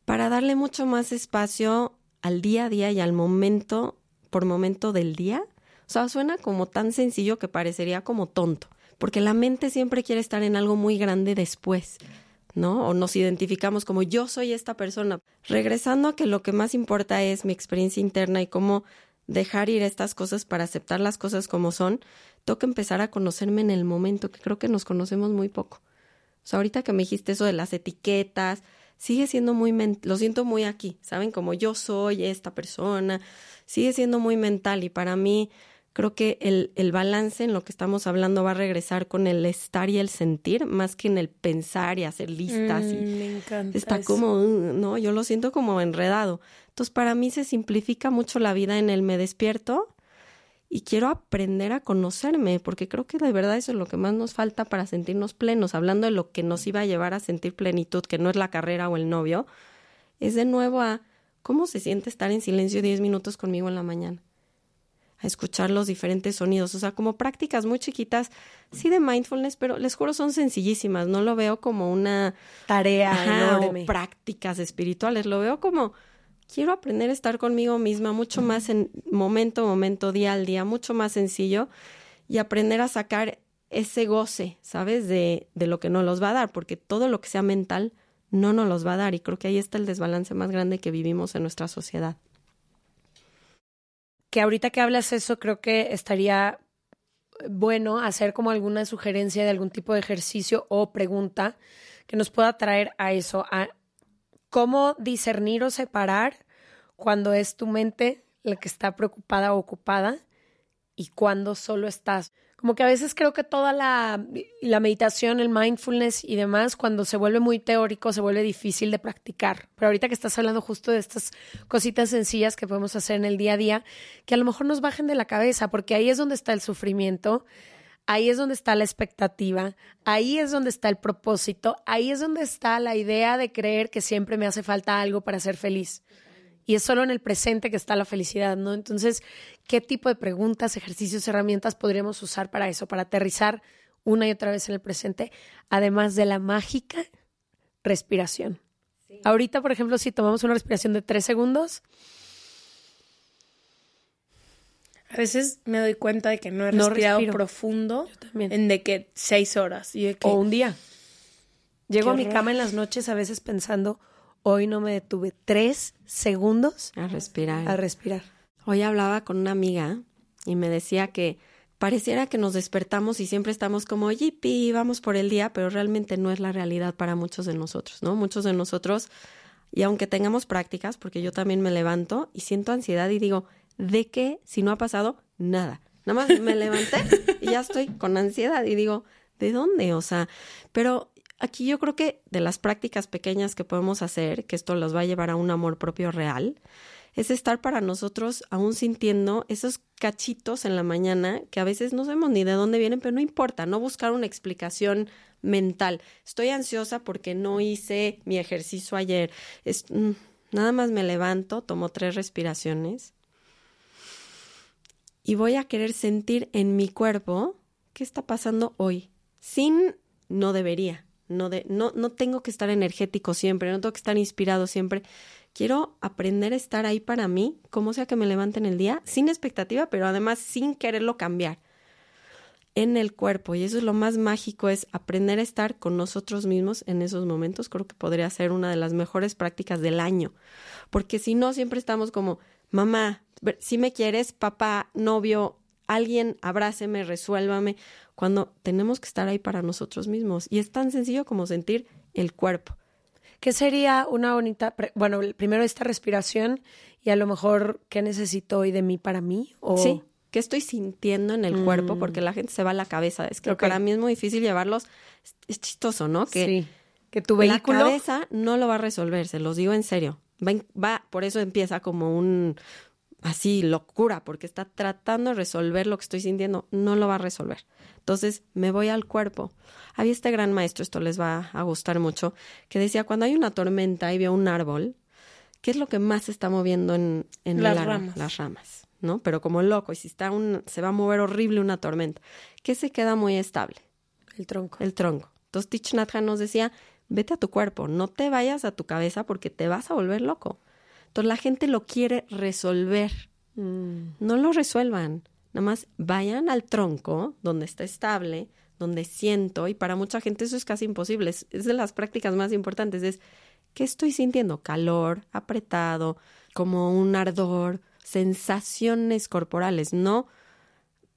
Speaker 4: para darle mucho más espacio al día a día y al momento por momento del día. O sea, suena como tan sencillo que parecería como tonto, porque la mente siempre quiere estar en algo muy grande después. ¿No? O nos identificamos como yo soy esta persona. Regresando a que lo que más importa es mi experiencia interna y cómo dejar ir estas cosas para aceptar las cosas como son, que empezar a conocerme en el momento, que creo que nos conocemos muy poco. O sea, ahorita que me dijiste eso de las etiquetas, sigue siendo muy, lo siento muy aquí, ¿saben? Como yo soy esta persona, sigue siendo muy mental y para mí creo que el, el, balance en lo que estamos hablando va a regresar con el estar y el sentir, más que en el pensar y hacer listas. y
Speaker 3: Mm, me encanta.
Speaker 4: está
Speaker 3: eso.
Speaker 4: como, no, yo lo siento como enredado. Entonces, para mí se simplifica mucho la vida en el me despierto y quiero aprender a conocerme, porque creo que de verdad eso es lo que más nos falta para sentirnos plenos. Hablando de lo que nos iba a llevar a sentir plenitud, que no es la carrera o el novio, es de nuevo a cómo se siente estar en silencio 10 minutos conmigo en la mañana a escuchar los diferentes sonidos, o sea, como prácticas muy chiquitas, sí de mindfulness, pero les juro son sencillísimas, no lo veo como una
Speaker 2: Tarea
Speaker 4: Ajá, o prácticas espirituales, lo veo como quiero aprender a estar conmigo misma mucho más en momento a momento, día al día, mucho más sencillo y aprender a sacar ese goce, ¿sabes? De, de lo que nos los va a dar, porque todo lo que sea mental no nos los va a dar y creo que ahí está el desbalance más grande que vivimos en nuestra sociedad.
Speaker 2: Que ahorita que hablas eso, creo que estaría bueno hacer como alguna sugerencia de algún tipo de ejercicio o pregunta que nos pueda traer a eso, a cómo discernir o separar cuando es tu mente la que está preocupada o ocupada y cuando solo estás. Como que a veces creo que toda la, meditación, el mindfulness y demás, cuando se vuelve muy teórico, se vuelve difícil de practicar. Pero ahorita que estás hablando justo de estas cositas sencillas que podemos hacer en el día a día, que a lo mejor nos bajen de la cabeza, porque ahí es donde está el sufrimiento, ahí es donde está la expectativa, ahí es donde está el propósito, ahí es donde está la idea de creer que siempre me hace falta algo para ser feliz. Y es solo en el presente que está la felicidad, ¿no? Entonces, ¿qué tipo de preguntas, ejercicios, herramientas podríamos usar para eso, para aterrizar una y otra vez en el presente, además de la mágica respiración? Ahorita, por ejemplo, si tomamos una respiración de tres segundos,
Speaker 3: A veces me doy cuenta de que no he
Speaker 2: No
Speaker 3: respirado
Speaker 2: respiro.
Speaker 3: profundo en de que seis horas. Y de que,
Speaker 2: o un día. Llego a mi cama en las noches a veces pensando, hoy no me detuve tres segundos
Speaker 4: A respirar.
Speaker 2: a respirar.
Speaker 4: Hoy hablaba con una amiga y me decía que pareciera que nos despertamos y siempre estamos como, yipi, vamos por el día, pero realmente no es la realidad para muchos de nosotros, ¿no? Muchos de nosotros, y aunque tengamos prácticas, porque yo también me levanto y siento ansiedad y digo, ¿De qué? Si no ha pasado nada. Nada más me levanté y ya estoy con ansiedad y digo, ¿de dónde? O sea, pero aquí yo creo que de las prácticas pequeñas que podemos hacer, que esto los va a llevar a un amor propio real, es estar para nosotros aún sintiendo esos cachitos en la mañana que a veces no sabemos ni de dónde vienen, pero no importa, no buscar una explicación mental. Estoy ansiosa porque no hice mi ejercicio ayer. Es, mm, nada más me levanto, tomo tres respiraciones y voy a querer sentir en mi cuerpo qué está pasando hoy, sin no debería. No, de, no, no tengo que estar energético siempre, no tengo que estar inspirado siempre. Quiero aprender a estar ahí para mí, como sea que me levante en el día, sin expectativa, pero además sin quererlo cambiar en el cuerpo. Y eso es lo más mágico, es aprender a estar con nosotros mismos en esos momentos. Creo que podría ser una de las mejores prácticas del año. Porque si no, siempre estamos como, mamá, si me quieres, papá, novio, alguien, abráceme, resuélvame, cuando tenemos que estar ahí para nosotros mismos. Y es tan sencillo como sentir el cuerpo.
Speaker 2: ¿Qué sería una bonita, bueno, primero esta respiración y a lo mejor qué necesito hoy de mí para mí? O...
Speaker 4: Sí, qué estoy sintiendo en el cuerpo, porque mm. la gente se va a la cabeza. Es que para mí es muy difícil llevarlos. Es, chistoso, ¿no? Que,
Speaker 2: sí. que tu vehículo...
Speaker 4: La cabeza no lo va a resolver, se los digo en serio. Va, va, por eso empieza como un, así locura, porque está tratando de resolver lo que estoy sintiendo, no lo va a resolver. Entonces me voy al cuerpo. Había este gran maestro, esto les va a gustar mucho, que decía, cuando hay una tormenta y veo un árbol, ¿qué es lo que más se está moviendo en, en
Speaker 3: las ramas?
Speaker 4: Las ramas, ¿no? Pero como loco, y si está un, se va a mover horrible una tormenta, ¿qué se queda muy estable?
Speaker 2: El tronco.
Speaker 4: El tronco. Entonces Tich Nhat nos decía, vete a tu cuerpo, no te vayas a tu cabeza porque te vas a volver loco. Entonces la gente lo quiere resolver. Mm. No lo resuelvan. Nada más vayan al tronco donde está estable, donde siento, y para mucha gente eso es casi imposible. Es, de las prácticas más importantes. Es, ¿qué estoy sintiendo? Calor, apretado, como un ardor, sensaciones corporales, no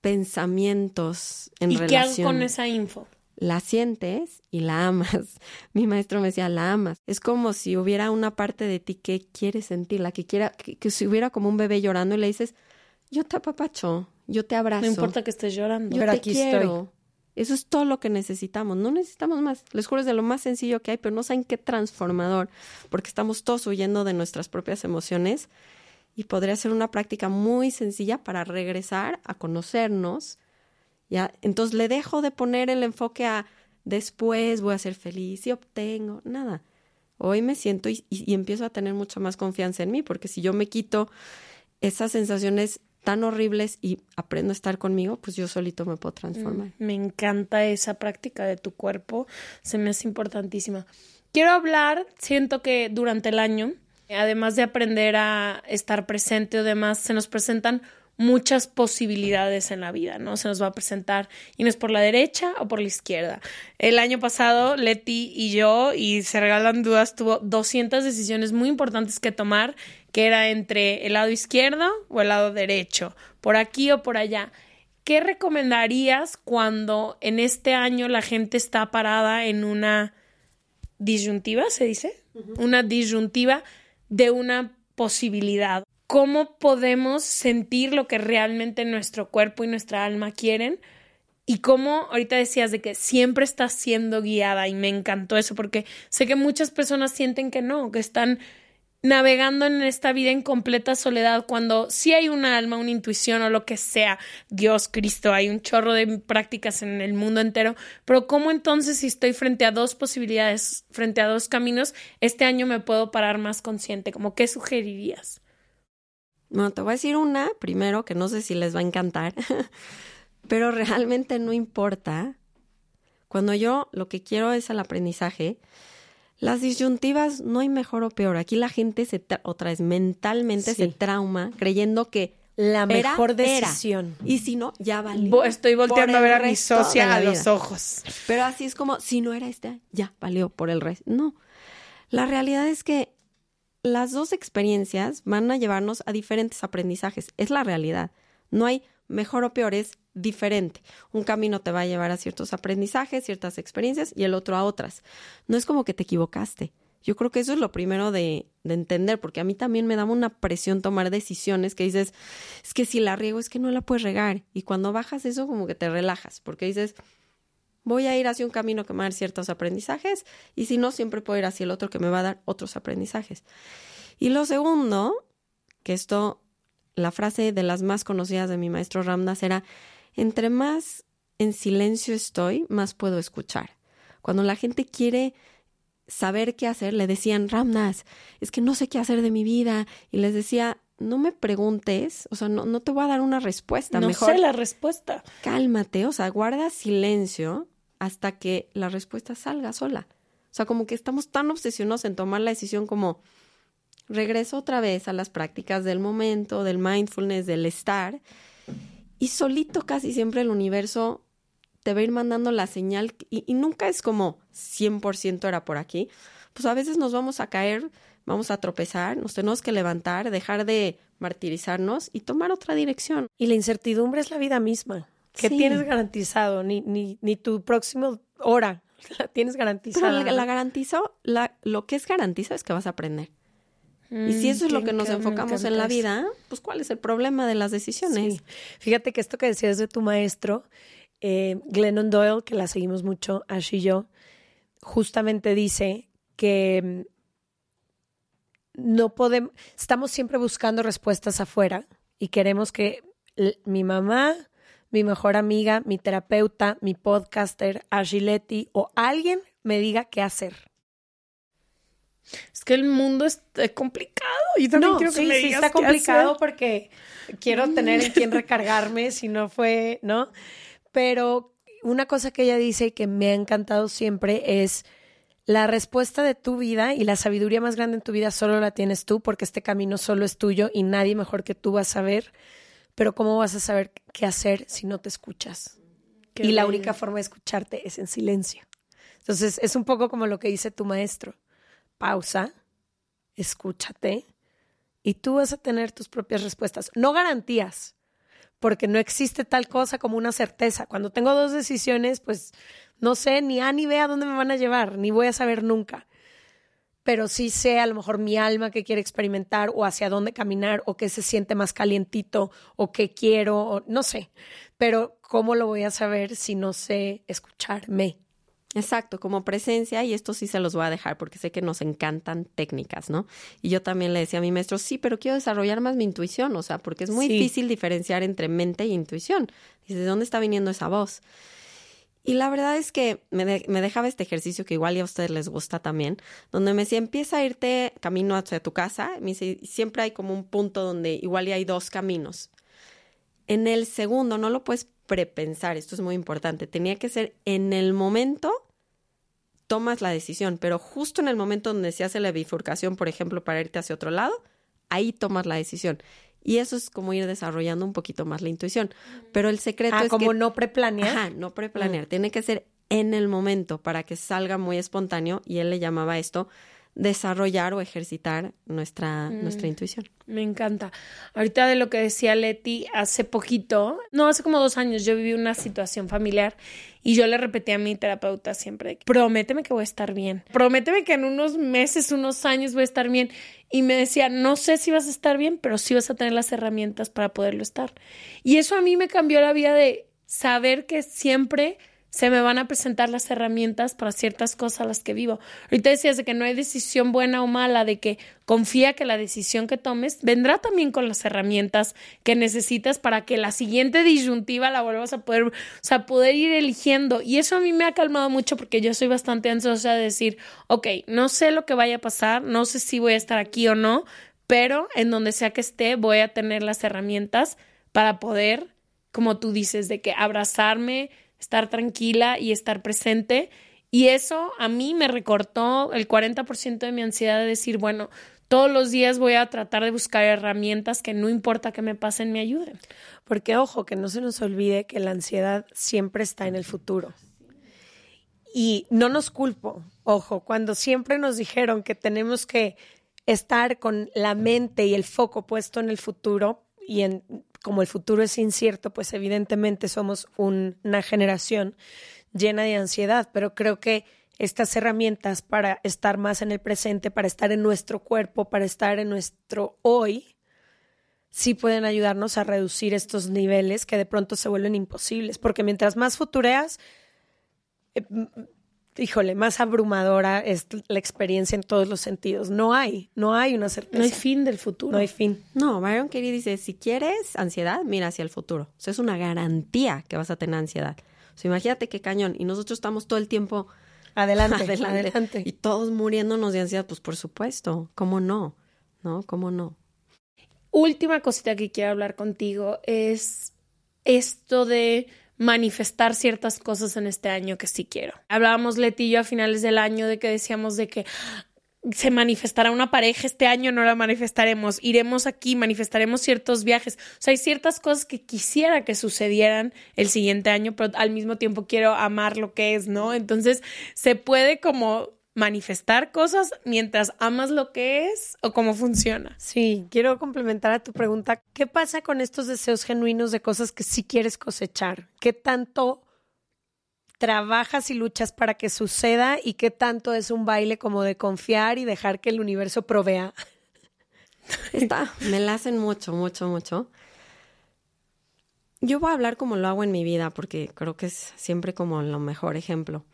Speaker 4: pensamientos en
Speaker 3: ¿Y
Speaker 4: relación.
Speaker 3: ¿Y qué hago con esa info?
Speaker 4: La sientes y la amas. <laughs> Mi maestro me decía, la amas. Es como si hubiera una parte de ti que quiere sentirla, que quiera, que, si hubiera como un bebé llorando y le dices, yo te apapacho, yo te abrazo.
Speaker 3: No importa que estés llorando.
Speaker 4: Yo te aquí quiero. Estoy. Eso es todo lo que necesitamos. No necesitamos más. Les juro es de lo más sencillo que hay, pero no saben qué transformador, porque estamos todos huyendo de nuestras propias emociones y podría ser una práctica muy sencilla para regresar a conocernos ¿ya? Entonces le dejo de poner el enfoque a después voy a ser feliz y obtengo, nada. Hoy me siento y, empiezo a tener mucha más confianza en mí, porque si yo me quito esas sensaciones tan horribles y aprendo a estar conmigo, pues yo solito me puedo transformar.
Speaker 3: Mm, me encanta esa práctica de tu cuerpo, se me hace importantísima. Quiero hablar, siento que durante el año, además de aprender a estar presente o demás, se nos presentan muchas posibilidades en la vida, ¿no? Se nos va a presentar y no es por la derecha o por la izquierda. El año pasado, Leti y yo, y se regalan dudas, tuvo 200 decisiones muy importantes que tomar, que era entre el lado izquierdo o el lado derecho, por aquí o por allá. ¿Qué recomendarías cuando en este año la gente está parada en una disyuntiva, se dice? Una disyuntiva de una posibilidad cómo podemos sentir lo que realmente nuestro cuerpo y nuestra alma quieren y cómo ahorita decías de que siempre estás siendo guiada y me encantó eso porque sé que muchas personas sienten que no, que están navegando en esta vida en completa soledad cuando sí hay una alma, una intuición o lo que sea, Dios, Cristo, hay un chorro de prácticas en el mundo entero, pero ¿cómo entonces si estoy frente a dos posibilidades, frente a dos caminos, este año me puedo parar más consciente? ¿Como qué sugerirías?
Speaker 4: Bueno, te voy a decir una primero que no sé si les va a encantar, <laughs> pero realmente no importa. Cuando yo lo que quiero es el aprendizaje, las disyuntivas no hay mejor o peor. Aquí la gente se otra vez mentalmente se trauma creyendo que
Speaker 2: la mejor decisión.
Speaker 4: Y si no, ya valió.
Speaker 3: Estoy volteando a ver a mi socia a los ojos.
Speaker 4: Pero así es como, si no era este, ya valió por el resto. No. La realidad es que las dos experiencias van a llevarnos a diferentes aprendizajes. Es la realidad. No hay mejor o peor, es diferente. Un camino te va a llevar a ciertos aprendizajes, ciertas experiencias y el otro a otras. No es como que te equivocaste. Yo creo que eso es lo primero de, de, entender, porque a mí también me daba una presión tomar decisiones que dices, es que si la riego es que no la puedes regar. Y cuando bajas eso como que te relajas, porque dices, voy a ir hacia un camino que me va a dar ciertos aprendizajes y si no, siempre puedo ir hacia el otro que me va a dar otros aprendizajes. Y lo segundo, que esto, la frase de las más conocidas de mi maestro Ramdas era, entre más en silencio estoy, más puedo escuchar. Cuando la gente quiere saber qué hacer, le decían, Ramdas, es que no sé qué hacer de mi vida. Y les decía, no me preguntes, o sea, no, no te voy a dar una respuesta.
Speaker 3: No
Speaker 4: Mejor
Speaker 3: sé la respuesta.
Speaker 4: Cálmate, o sea, guarda silencio hasta que la respuesta salga sola. O sea, como que estamos tan obsesionados en tomar la decisión como regreso otra vez a las prácticas del momento, del mindfulness, del estar, y solito casi siempre el universo te va a ir mandando la señal y, y nunca es como 100% era por aquí. Pues a veces nos vamos a caer, vamos a tropezar, nos tenemos que levantar, dejar de martirizarnos y tomar otra dirección.
Speaker 2: Y la incertidumbre es la vida misma. ¿Qué
Speaker 4: Sí.
Speaker 2: tienes garantizado? Ni, ni, ni tu próxima hora <laughs> la tienes
Speaker 4: Pero
Speaker 2: garantizada.
Speaker 4: la, la garantizo, la, lo que es garantizado es que vas a aprender. y si eso es lo que nos enfocamos en la vida, pues ¿cuál es el problema de las decisiones?
Speaker 2: Sí. Fíjate que esto que decías de tu maestro, eh, Glennon Doyle, que la seguimos mucho, Ash y yo, justamente dice que mm, no podemos, estamos siempre buscando respuestas afuera y queremos que mi mamá, mi mejor amiga, mi terapeuta, mi podcaster, Ashley o alguien me diga qué hacer.
Speaker 3: Es que el mundo es complicado. Yo también
Speaker 2: No,
Speaker 3: quiero que
Speaker 2: sí,
Speaker 3: me
Speaker 2: sí está complicado
Speaker 3: hacer.
Speaker 2: porque quiero tener en quién recargarme si no fue, ¿no? Pero una cosa que ella dice y que me ha encantado siempre es la respuesta de tu vida y la sabiduría más grande en tu vida solo la tienes tú porque este camino solo es tuyo y nadie mejor que tú va a saber. Pero ¿cómo vas a saber qué hacer si no te escuchas?
Speaker 3: Qué
Speaker 2: y la
Speaker 3: bello.
Speaker 2: única forma de escucharte es en silencio. Entonces es un poco como lo que dice tu maestro. Pausa, escúchate y tú vas a tener tus propias respuestas. No garantías, porque no existe tal cosa como una certeza. Cuando tengo dos decisiones, pues no sé ni A ni B a dónde me van a llevar, ni voy a saber nunca. Pero sí sé a lo mejor mi alma que quiere experimentar o hacia dónde caminar o qué se siente más calientito o qué quiero, o, no sé. Pero ¿cómo lo voy a saber si no sé escucharme?
Speaker 4: Exacto, como presencia, y esto sí se los voy a dejar porque sé que nos encantan técnicas, ¿no? Y yo también le decía a mi maestro, sí, pero quiero desarrollar más mi intuición, o sea, porque es muy
Speaker 2: Sí.
Speaker 4: difícil diferenciar entre mente e intuición. Dice, ¿de dónde está viniendo esa voz? Y la verdad es que me, me dejaba este ejercicio que igual a ustedes les gusta también, donde me decía, empieza a irte camino hacia tu casa. Me dice, siempre hay como un punto donde igual hay dos caminos. En el segundo, no lo puedes prepensar, esto es muy importante, tenía que ser en el momento tomas la decisión, pero justo en el momento donde se hace la bifurcación, por ejemplo, para irte hacia otro lado, ahí tomas la decisión. Y eso es como ir desarrollando un poquito más la intuición. Pero el secreto
Speaker 2: Ah,
Speaker 4: es
Speaker 2: como
Speaker 4: que
Speaker 2: no preplanear.
Speaker 4: Ajá, no preplanear. Tiene que ser en el momento para que salga muy espontáneo. Y él le llamaba esto desarrollar o ejercitar nuestra, nuestra intuición.
Speaker 3: Me encanta. Ahorita de lo que decía Leti, hace poquito, no, hace como dos años, yo viví una situación familiar y yo le repetí a mi terapeuta siempre, prométeme que voy a estar bien, prométeme que en unos meses, unos años voy a estar bien. Y me decía, no sé si vas a estar bien, pero sí vas a tener las herramientas para poderlo estar. Y eso a mí me cambió la vida de saber que siempre se me van a presentar las herramientas para ciertas cosas a las que vivo. Ahorita decías de que no hay decisión buena o mala, de que confía que la decisión que tomes vendrá también con las herramientas que necesitas para que la siguiente disyuntiva la vuelvas a poder, o sea, poder ir eligiendo. Y eso a mí me ha calmado mucho porque yo soy bastante ansiosa de decir, ok, no sé lo que vaya a pasar, no sé si voy a estar aquí o no, pero en donde sea que esté voy a tener las herramientas para poder, como tú dices, de que abrazarme, estar tranquila y estar presente. Y eso a mí me recortó el 40% de mi ansiedad de decir, bueno, todos los días voy a tratar de buscar herramientas que no importa que me pasen, me ayuden.
Speaker 2: Porque ojo, que no se nos olvide que la ansiedad siempre está en el futuro. Y no nos culpo, ojo, cuando siempre nos dijeron que tenemos que estar con la mente y el foco puesto en el futuro y en como el futuro es incierto, pues evidentemente somos un- una generación llena de ansiedad, pero creo que estas herramientas para estar más en el presente, para estar en nuestro cuerpo, para estar en nuestro hoy, sí pueden ayudarnos a reducir estos niveles que de pronto se vuelven imposibles, porque mientras más futureas, eh, híjole, más abrumadora es la experiencia en todos los sentidos. No hay, no hay una certeza.
Speaker 3: No hay fin del futuro.
Speaker 2: No hay fin.
Speaker 4: No, Byron Katie dice, si quieres ansiedad, mira hacia el futuro. O sea, es una garantía que vas a tener ansiedad. O sea, imagínate qué cañón. Y nosotros estamos todo el tiempo
Speaker 2: adelante, <laughs> adelante, adelante.
Speaker 4: Y todos muriéndonos de ansiedad, pues por supuesto. ¿Cómo no? ¿No? ¿Cómo no?
Speaker 3: Última cosita que quiero hablar contigo es esto de manifestar ciertas cosas en este año que sí quiero. Hablábamos Leti y yo a finales del año de que decíamos de que se manifestará una pareja este año, no la manifestaremos, iremos aquí, manifestaremos ciertos viajes. O sea, hay ciertas cosas que quisiera que sucedieran el siguiente año, pero al mismo tiempo quiero amar lo que es, ¿no? Entonces, se puede como manifestar cosas mientras amas lo que es o cómo funciona.
Speaker 2: Sí, quiero complementar a tu pregunta. ¿Qué pasa con estos deseos genuinos de cosas que sí quieres cosechar? ¿Qué tanto trabajas y luchas para que suceda y qué tanto es un baile como de confiar y dejar que el universo provea? <laughs>
Speaker 4: Está, me la hacen mucho, mucho, mucho. Yo voy a hablar como lo hago en mi vida porque creo que es siempre como lo mejor ejemplo.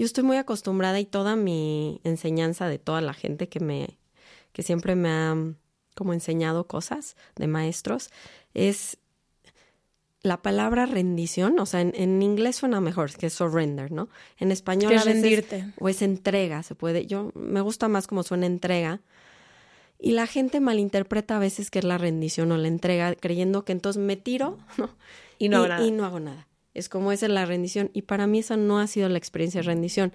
Speaker 4: Yo estoy muy acostumbrada y toda mi enseñanza de toda la gente que me, que siempre me ha como enseñado cosas de maestros, es la palabra rendición, o sea, en, inglés suena mejor que surrender, ¿no? En español
Speaker 3: es rendirte.
Speaker 4: o es entrega, se puede. Yo me gusta más como suena entrega. Y la gente malinterpreta a veces que es la rendición o la entrega, creyendo que entonces me tiro, <laughs> ¿no?
Speaker 2: Y no hago nada.
Speaker 4: Y no hago nada. Es como esa es la rendición. Y para mí esa no ha sido la experiencia de rendición.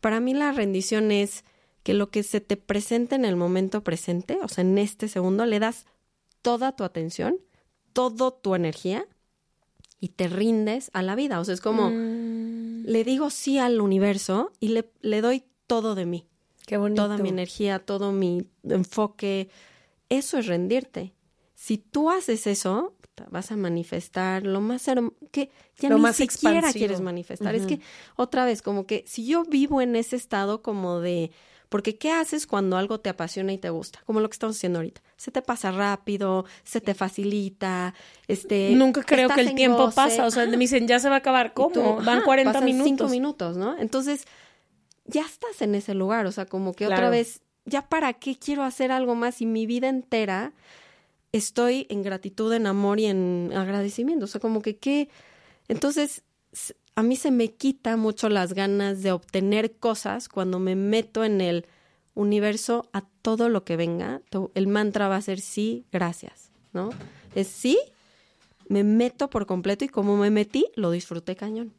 Speaker 4: Para mí la rendición es que lo que se te presenta en el momento presente, o sea, en este segundo, le das toda tu atención, toda tu energía y te rindes a la vida. O sea, es como, mm. le digo sí al universo y le, le doy todo de mí.
Speaker 2: Qué bonito.
Speaker 4: Toda mi energía, todo mi enfoque. Eso es rendirte. Si tú haces eso, vas a manifestar lo más que ya ni siquiera quieres manifestar. Es que otra vez, como que si yo vivo en ese estado como de porque ¿qué haces cuando algo te apasiona y te gusta? Como lo que estamos haciendo ahorita. Se te pasa rápido, se te facilita, este...
Speaker 3: Nunca creo que el tiempo pasa, o sea, me dicen, ya se va a acabar, ¿cómo? Van 40 minutos.
Speaker 4: 5 minutos, ¿no? Entonces, ya estás en ese lugar, o sea, como que otra vez, ¿ya para qué quiero hacer algo más? Y mi vida entera estoy en gratitud, en amor y en agradecimiento. O sea, como que qué. Entonces, a mí se me quita mucho las ganas de obtener cosas cuando me meto en el universo a todo lo que venga. El mantra va a ser sí, gracias, ¿no? Es sí, me meto por completo y como me metí, lo disfruté cañón.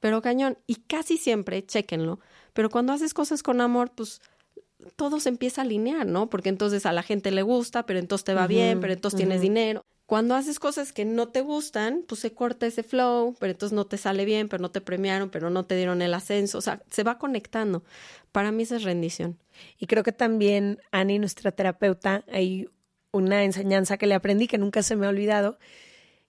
Speaker 4: Pero cañón. Y casi siempre, chéquenlo. Pero cuando haces cosas con amor, pues todo se empieza a alinear, ¿no? Porque entonces a la gente le gusta, pero entonces te va bien, pero entonces tienes dinero. Cuando haces cosas que no te gustan, pues se corta ese flow, pero entonces no te sale bien, pero no te premiaron, pero no te dieron el ascenso. O sea, se va conectando. Para mí esa es rendición.
Speaker 2: Y creo que también, Ani, nuestra terapeuta, hay una enseñanza que le aprendí que nunca se me ha olvidado,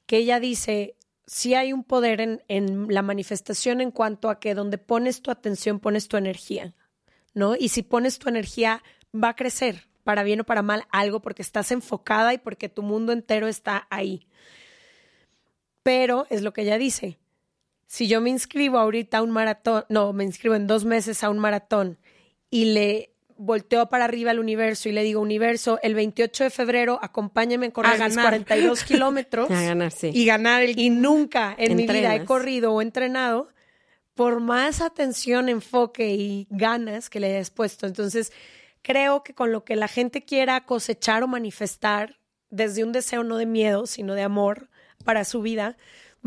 Speaker 2: que ella dice, si hay un poder en, en la manifestación en cuanto a que donde pones tu atención, pones tu energía. ¿No? Y si pones tu energía, va a crecer, para bien o para mal, algo porque estás enfocada y porque tu mundo entero está ahí. Pero es lo que ella dice. Si yo me inscribo ahorita a un maratón, no, me inscribo en dos meses a un maratón y le volteo para arriba al universo y le digo, universo, el 28 de febrero acompáñame a correr a 42 <laughs> kilómetros.
Speaker 4: A ganar, sí.
Speaker 2: Y ganar el... Y nunca en mi vida he corrido o entrenado por más atención, enfoque y ganas que le hayas puesto. Entonces, creo que con lo que la gente quiera cosechar o manifestar, desde un deseo no de miedo, sino de amor para su vida,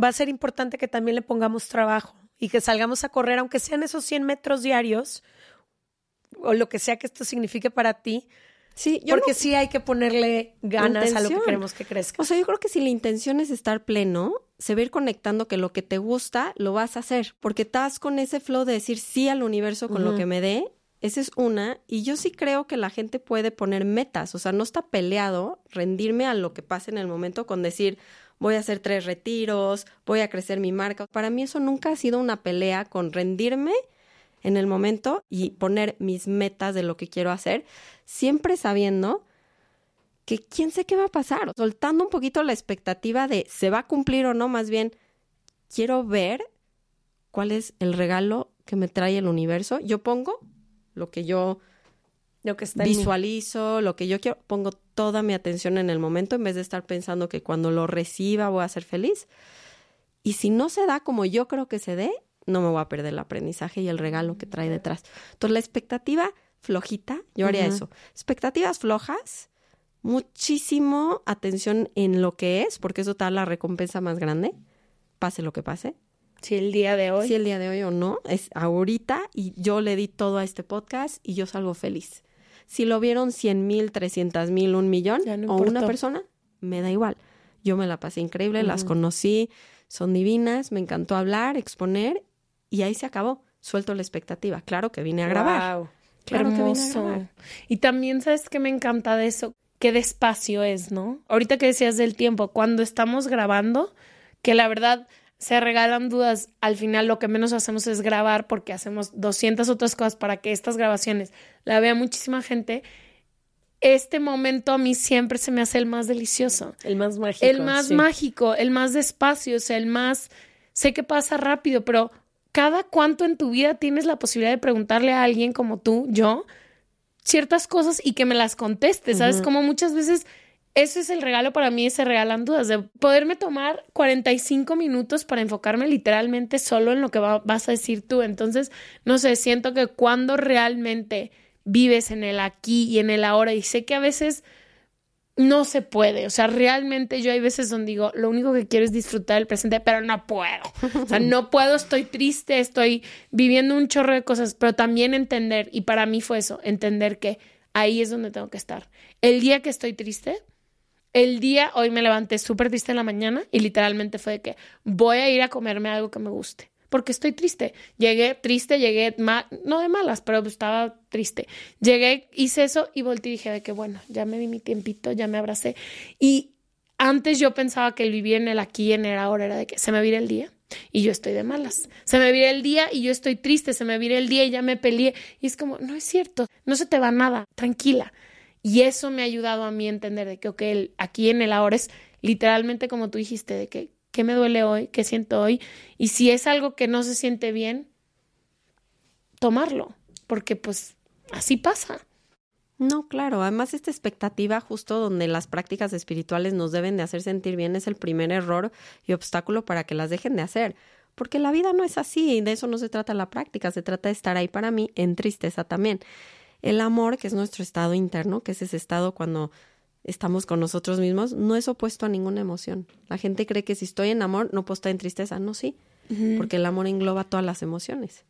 Speaker 2: va a ser importante que también le pongamos trabajo y que salgamos a correr, aunque sean esos 100 metros diarios o lo que sea que esto signifique para ti. Sí, porque sí hay que ponerle ganas a lo que queremos que crezca.
Speaker 4: O sea, yo creo que si la intención es estar pleno, se va a ir conectando que lo que te gusta lo vas a hacer, porque estás con ese flow de decir sí al universo con lo que me dé. Esa es una, y yo sí creo que la gente puede poner metas, o sea, no está peleado rendirme a lo que pase en el momento con decir, voy a hacer tres retiros, voy a crecer mi marca. Para mí eso nunca ha sido una pelea con rendirme en el momento y poner mis metas de lo que quiero hacer, siempre sabiendo que quién sé qué va a pasar, soltando un poquito la expectativa de se va a cumplir o no, más bien quiero ver cuál es el regalo que me trae el universo. Yo pongo lo que yo
Speaker 2: lo que está
Speaker 4: visualizo, lo que yo quiero, pongo toda mi atención en el momento en vez de estar pensando que cuando lo reciba voy a ser feliz. Y si no se da como yo creo que se dé, no me voy a perder el aprendizaje y el regalo que trae detrás. Entonces, la expectativa flojita, yo haría eso. Expectativas flojas, muchísimo atención en lo que es, porque eso te da la recompensa más grande, pase lo que pase.
Speaker 2: Si el día de hoy.
Speaker 4: Si el día de hoy o no, es ahorita y yo le di todo a este podcast y yo salgo feliz. Si lo vieron cien mil, trescientas mil, un millón o una persona, me da igual. Yo me la pasé increíble, las conocí, son divinas, me encantó hablar, exponer y ahí se acabó. Suelto la expectativa. Claro que vine a grabar.
Speaker 3: Claro hermoso. Y también sabes que me encanta de eso, qué despacio es, ¿no? Ahorita que decías del tiempo, cuando estamos grabando, que la verdad se regalan dudas, al final lo que menos hacemos es grabar porque hacemos 200 otras cosas para que estas grabaciones la vea muchísima gente. Este momento a mí siempre se me hace el más delicioso.
Speaker 2: El más mágico.
Speaker 3: El más mágico, el más despacio, o sea, el más... Sé que pasa rápido, pero cada cuánto en tu vida tienes la posibilidad de preguntarle a alguien como tú, yo, ciertas cosas y que me las conteste, ¿sabes? Como muchas veces ese es el regalo para mí, se regalan dudas, de poderme tomar 45 minutos para enfocarme literalmente solo en lo que vas a decir tú. Entonces, no sé, siento que cuando realmente vives en el aquí y en el ahora, y sé que a veces no se puede. O sea, realmente yo hay veces donde digo, lo único que quiero es disfrutar el presente, pero no puedo. O sea, no puedo, estoy triste, estoy viviendo un chorro de cosas, pero también entender, y para mí fue eso, entender que ahí es donde tengo que estar. El día que estoy triste, el día, hoy me levanté súper triste en la mañana y literalmente fue de que voy a ir a comerme algo que me guste, porque estoy triste. Llegué triste, llegué, no de malas, pero estaba triste. Llegué, hice eso y volteé y dije de que bueno, ya me di mi tiempito, ya me abracé. Y antes yo pensaba que el vivir en el aquí en el ahora era de que se me vira el día y yo estoy de malas. Se me vira el día y yo estoy triste, se me vira el día y ya me peleé. Y es como, no es cierto, no se te va nada, tranquila. Y eso me ha ayudado a mí a entender de que, ok, aquí en el ahora es literalmente como tú dijiste, de que qué me duele hoy, qué siento hoy. Y si es algo que no se siente bien, tomarlo, porque pues así pasa.
Speaker 4: No, claro, además esta expectativa justo donde las prácticas espirituales nos deben de hacer sentir bien es el primer error y obstáculo para que las dejen de hacer. Porque la vida no es así, de eso no se trata la práctica, se trata de estar ahí para mí en tristeza también. El amor, que es nuestro estado interno, que es ese estado cuando estamos con nosotros mismos, no es opuesto a ninguna emoción. La gente cree que si estoy en amor no puedo estar en tristeza. No, sí, porque el amor engloba todas las emociones.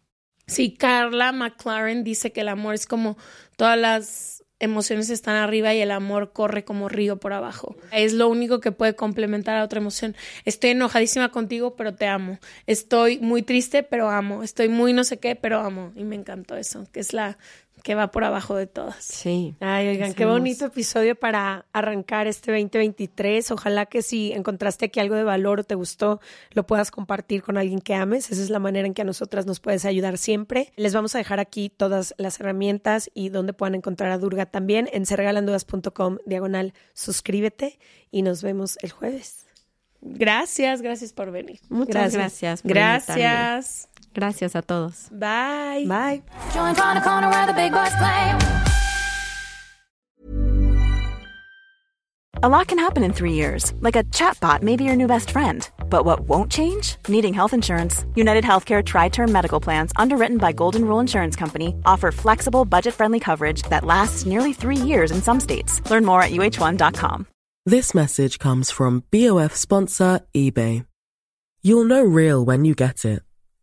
Speaker 3: Sí, Carla McLaren dice que el amor es como todas las emociones están arriba y el amor corre como río por abajo. Es lo único que puede complementar a otra emoción. Estoy enojadísima contigo, pero te amo. Estoy muy triste, pero amo. Estoy muy no sé qué, pero amo. Y me encantó eso, que es la que va por abajo de todas.
Speaker 4: Sí.
Speaker 2: Ay, oigan, qué bonito episodio para arrancar este 2023. Ojalá que si encontraste aquí algo de valor o te gustó, lo puedas compartir con alguien que ames. Esa es la manera en que a nosotras nos puedes ayudar siempre. Les vamos a dejar aquí todas las herramientas y donde puedan encontrar a Durga también en serregalandudas.com diagonal suscríbete y nos vemos el jueves.
Speaker 3: Gracias, gracias por venir.
Speaker 4: Muchas gracias.
Speaker 3: Gracias. gracias.
Speaker 4: Gracias a todos.
Speaker 3: Bye.
Speaker 2: Bye.
Speaker 8: A lot can happen in three years, like a chatbot may be your new best friend. But what won't change? Needing health insurance. United Healthcare Tri Term Medical Plans, underwritten by Golden Rule Insurance Company, offer flexible, budget friendly coverage that lasts nearly three years in some states. Learn more at uh1.com.
Speaker 9: This message comes from BOF sponsor eBay. You'll know real when you get it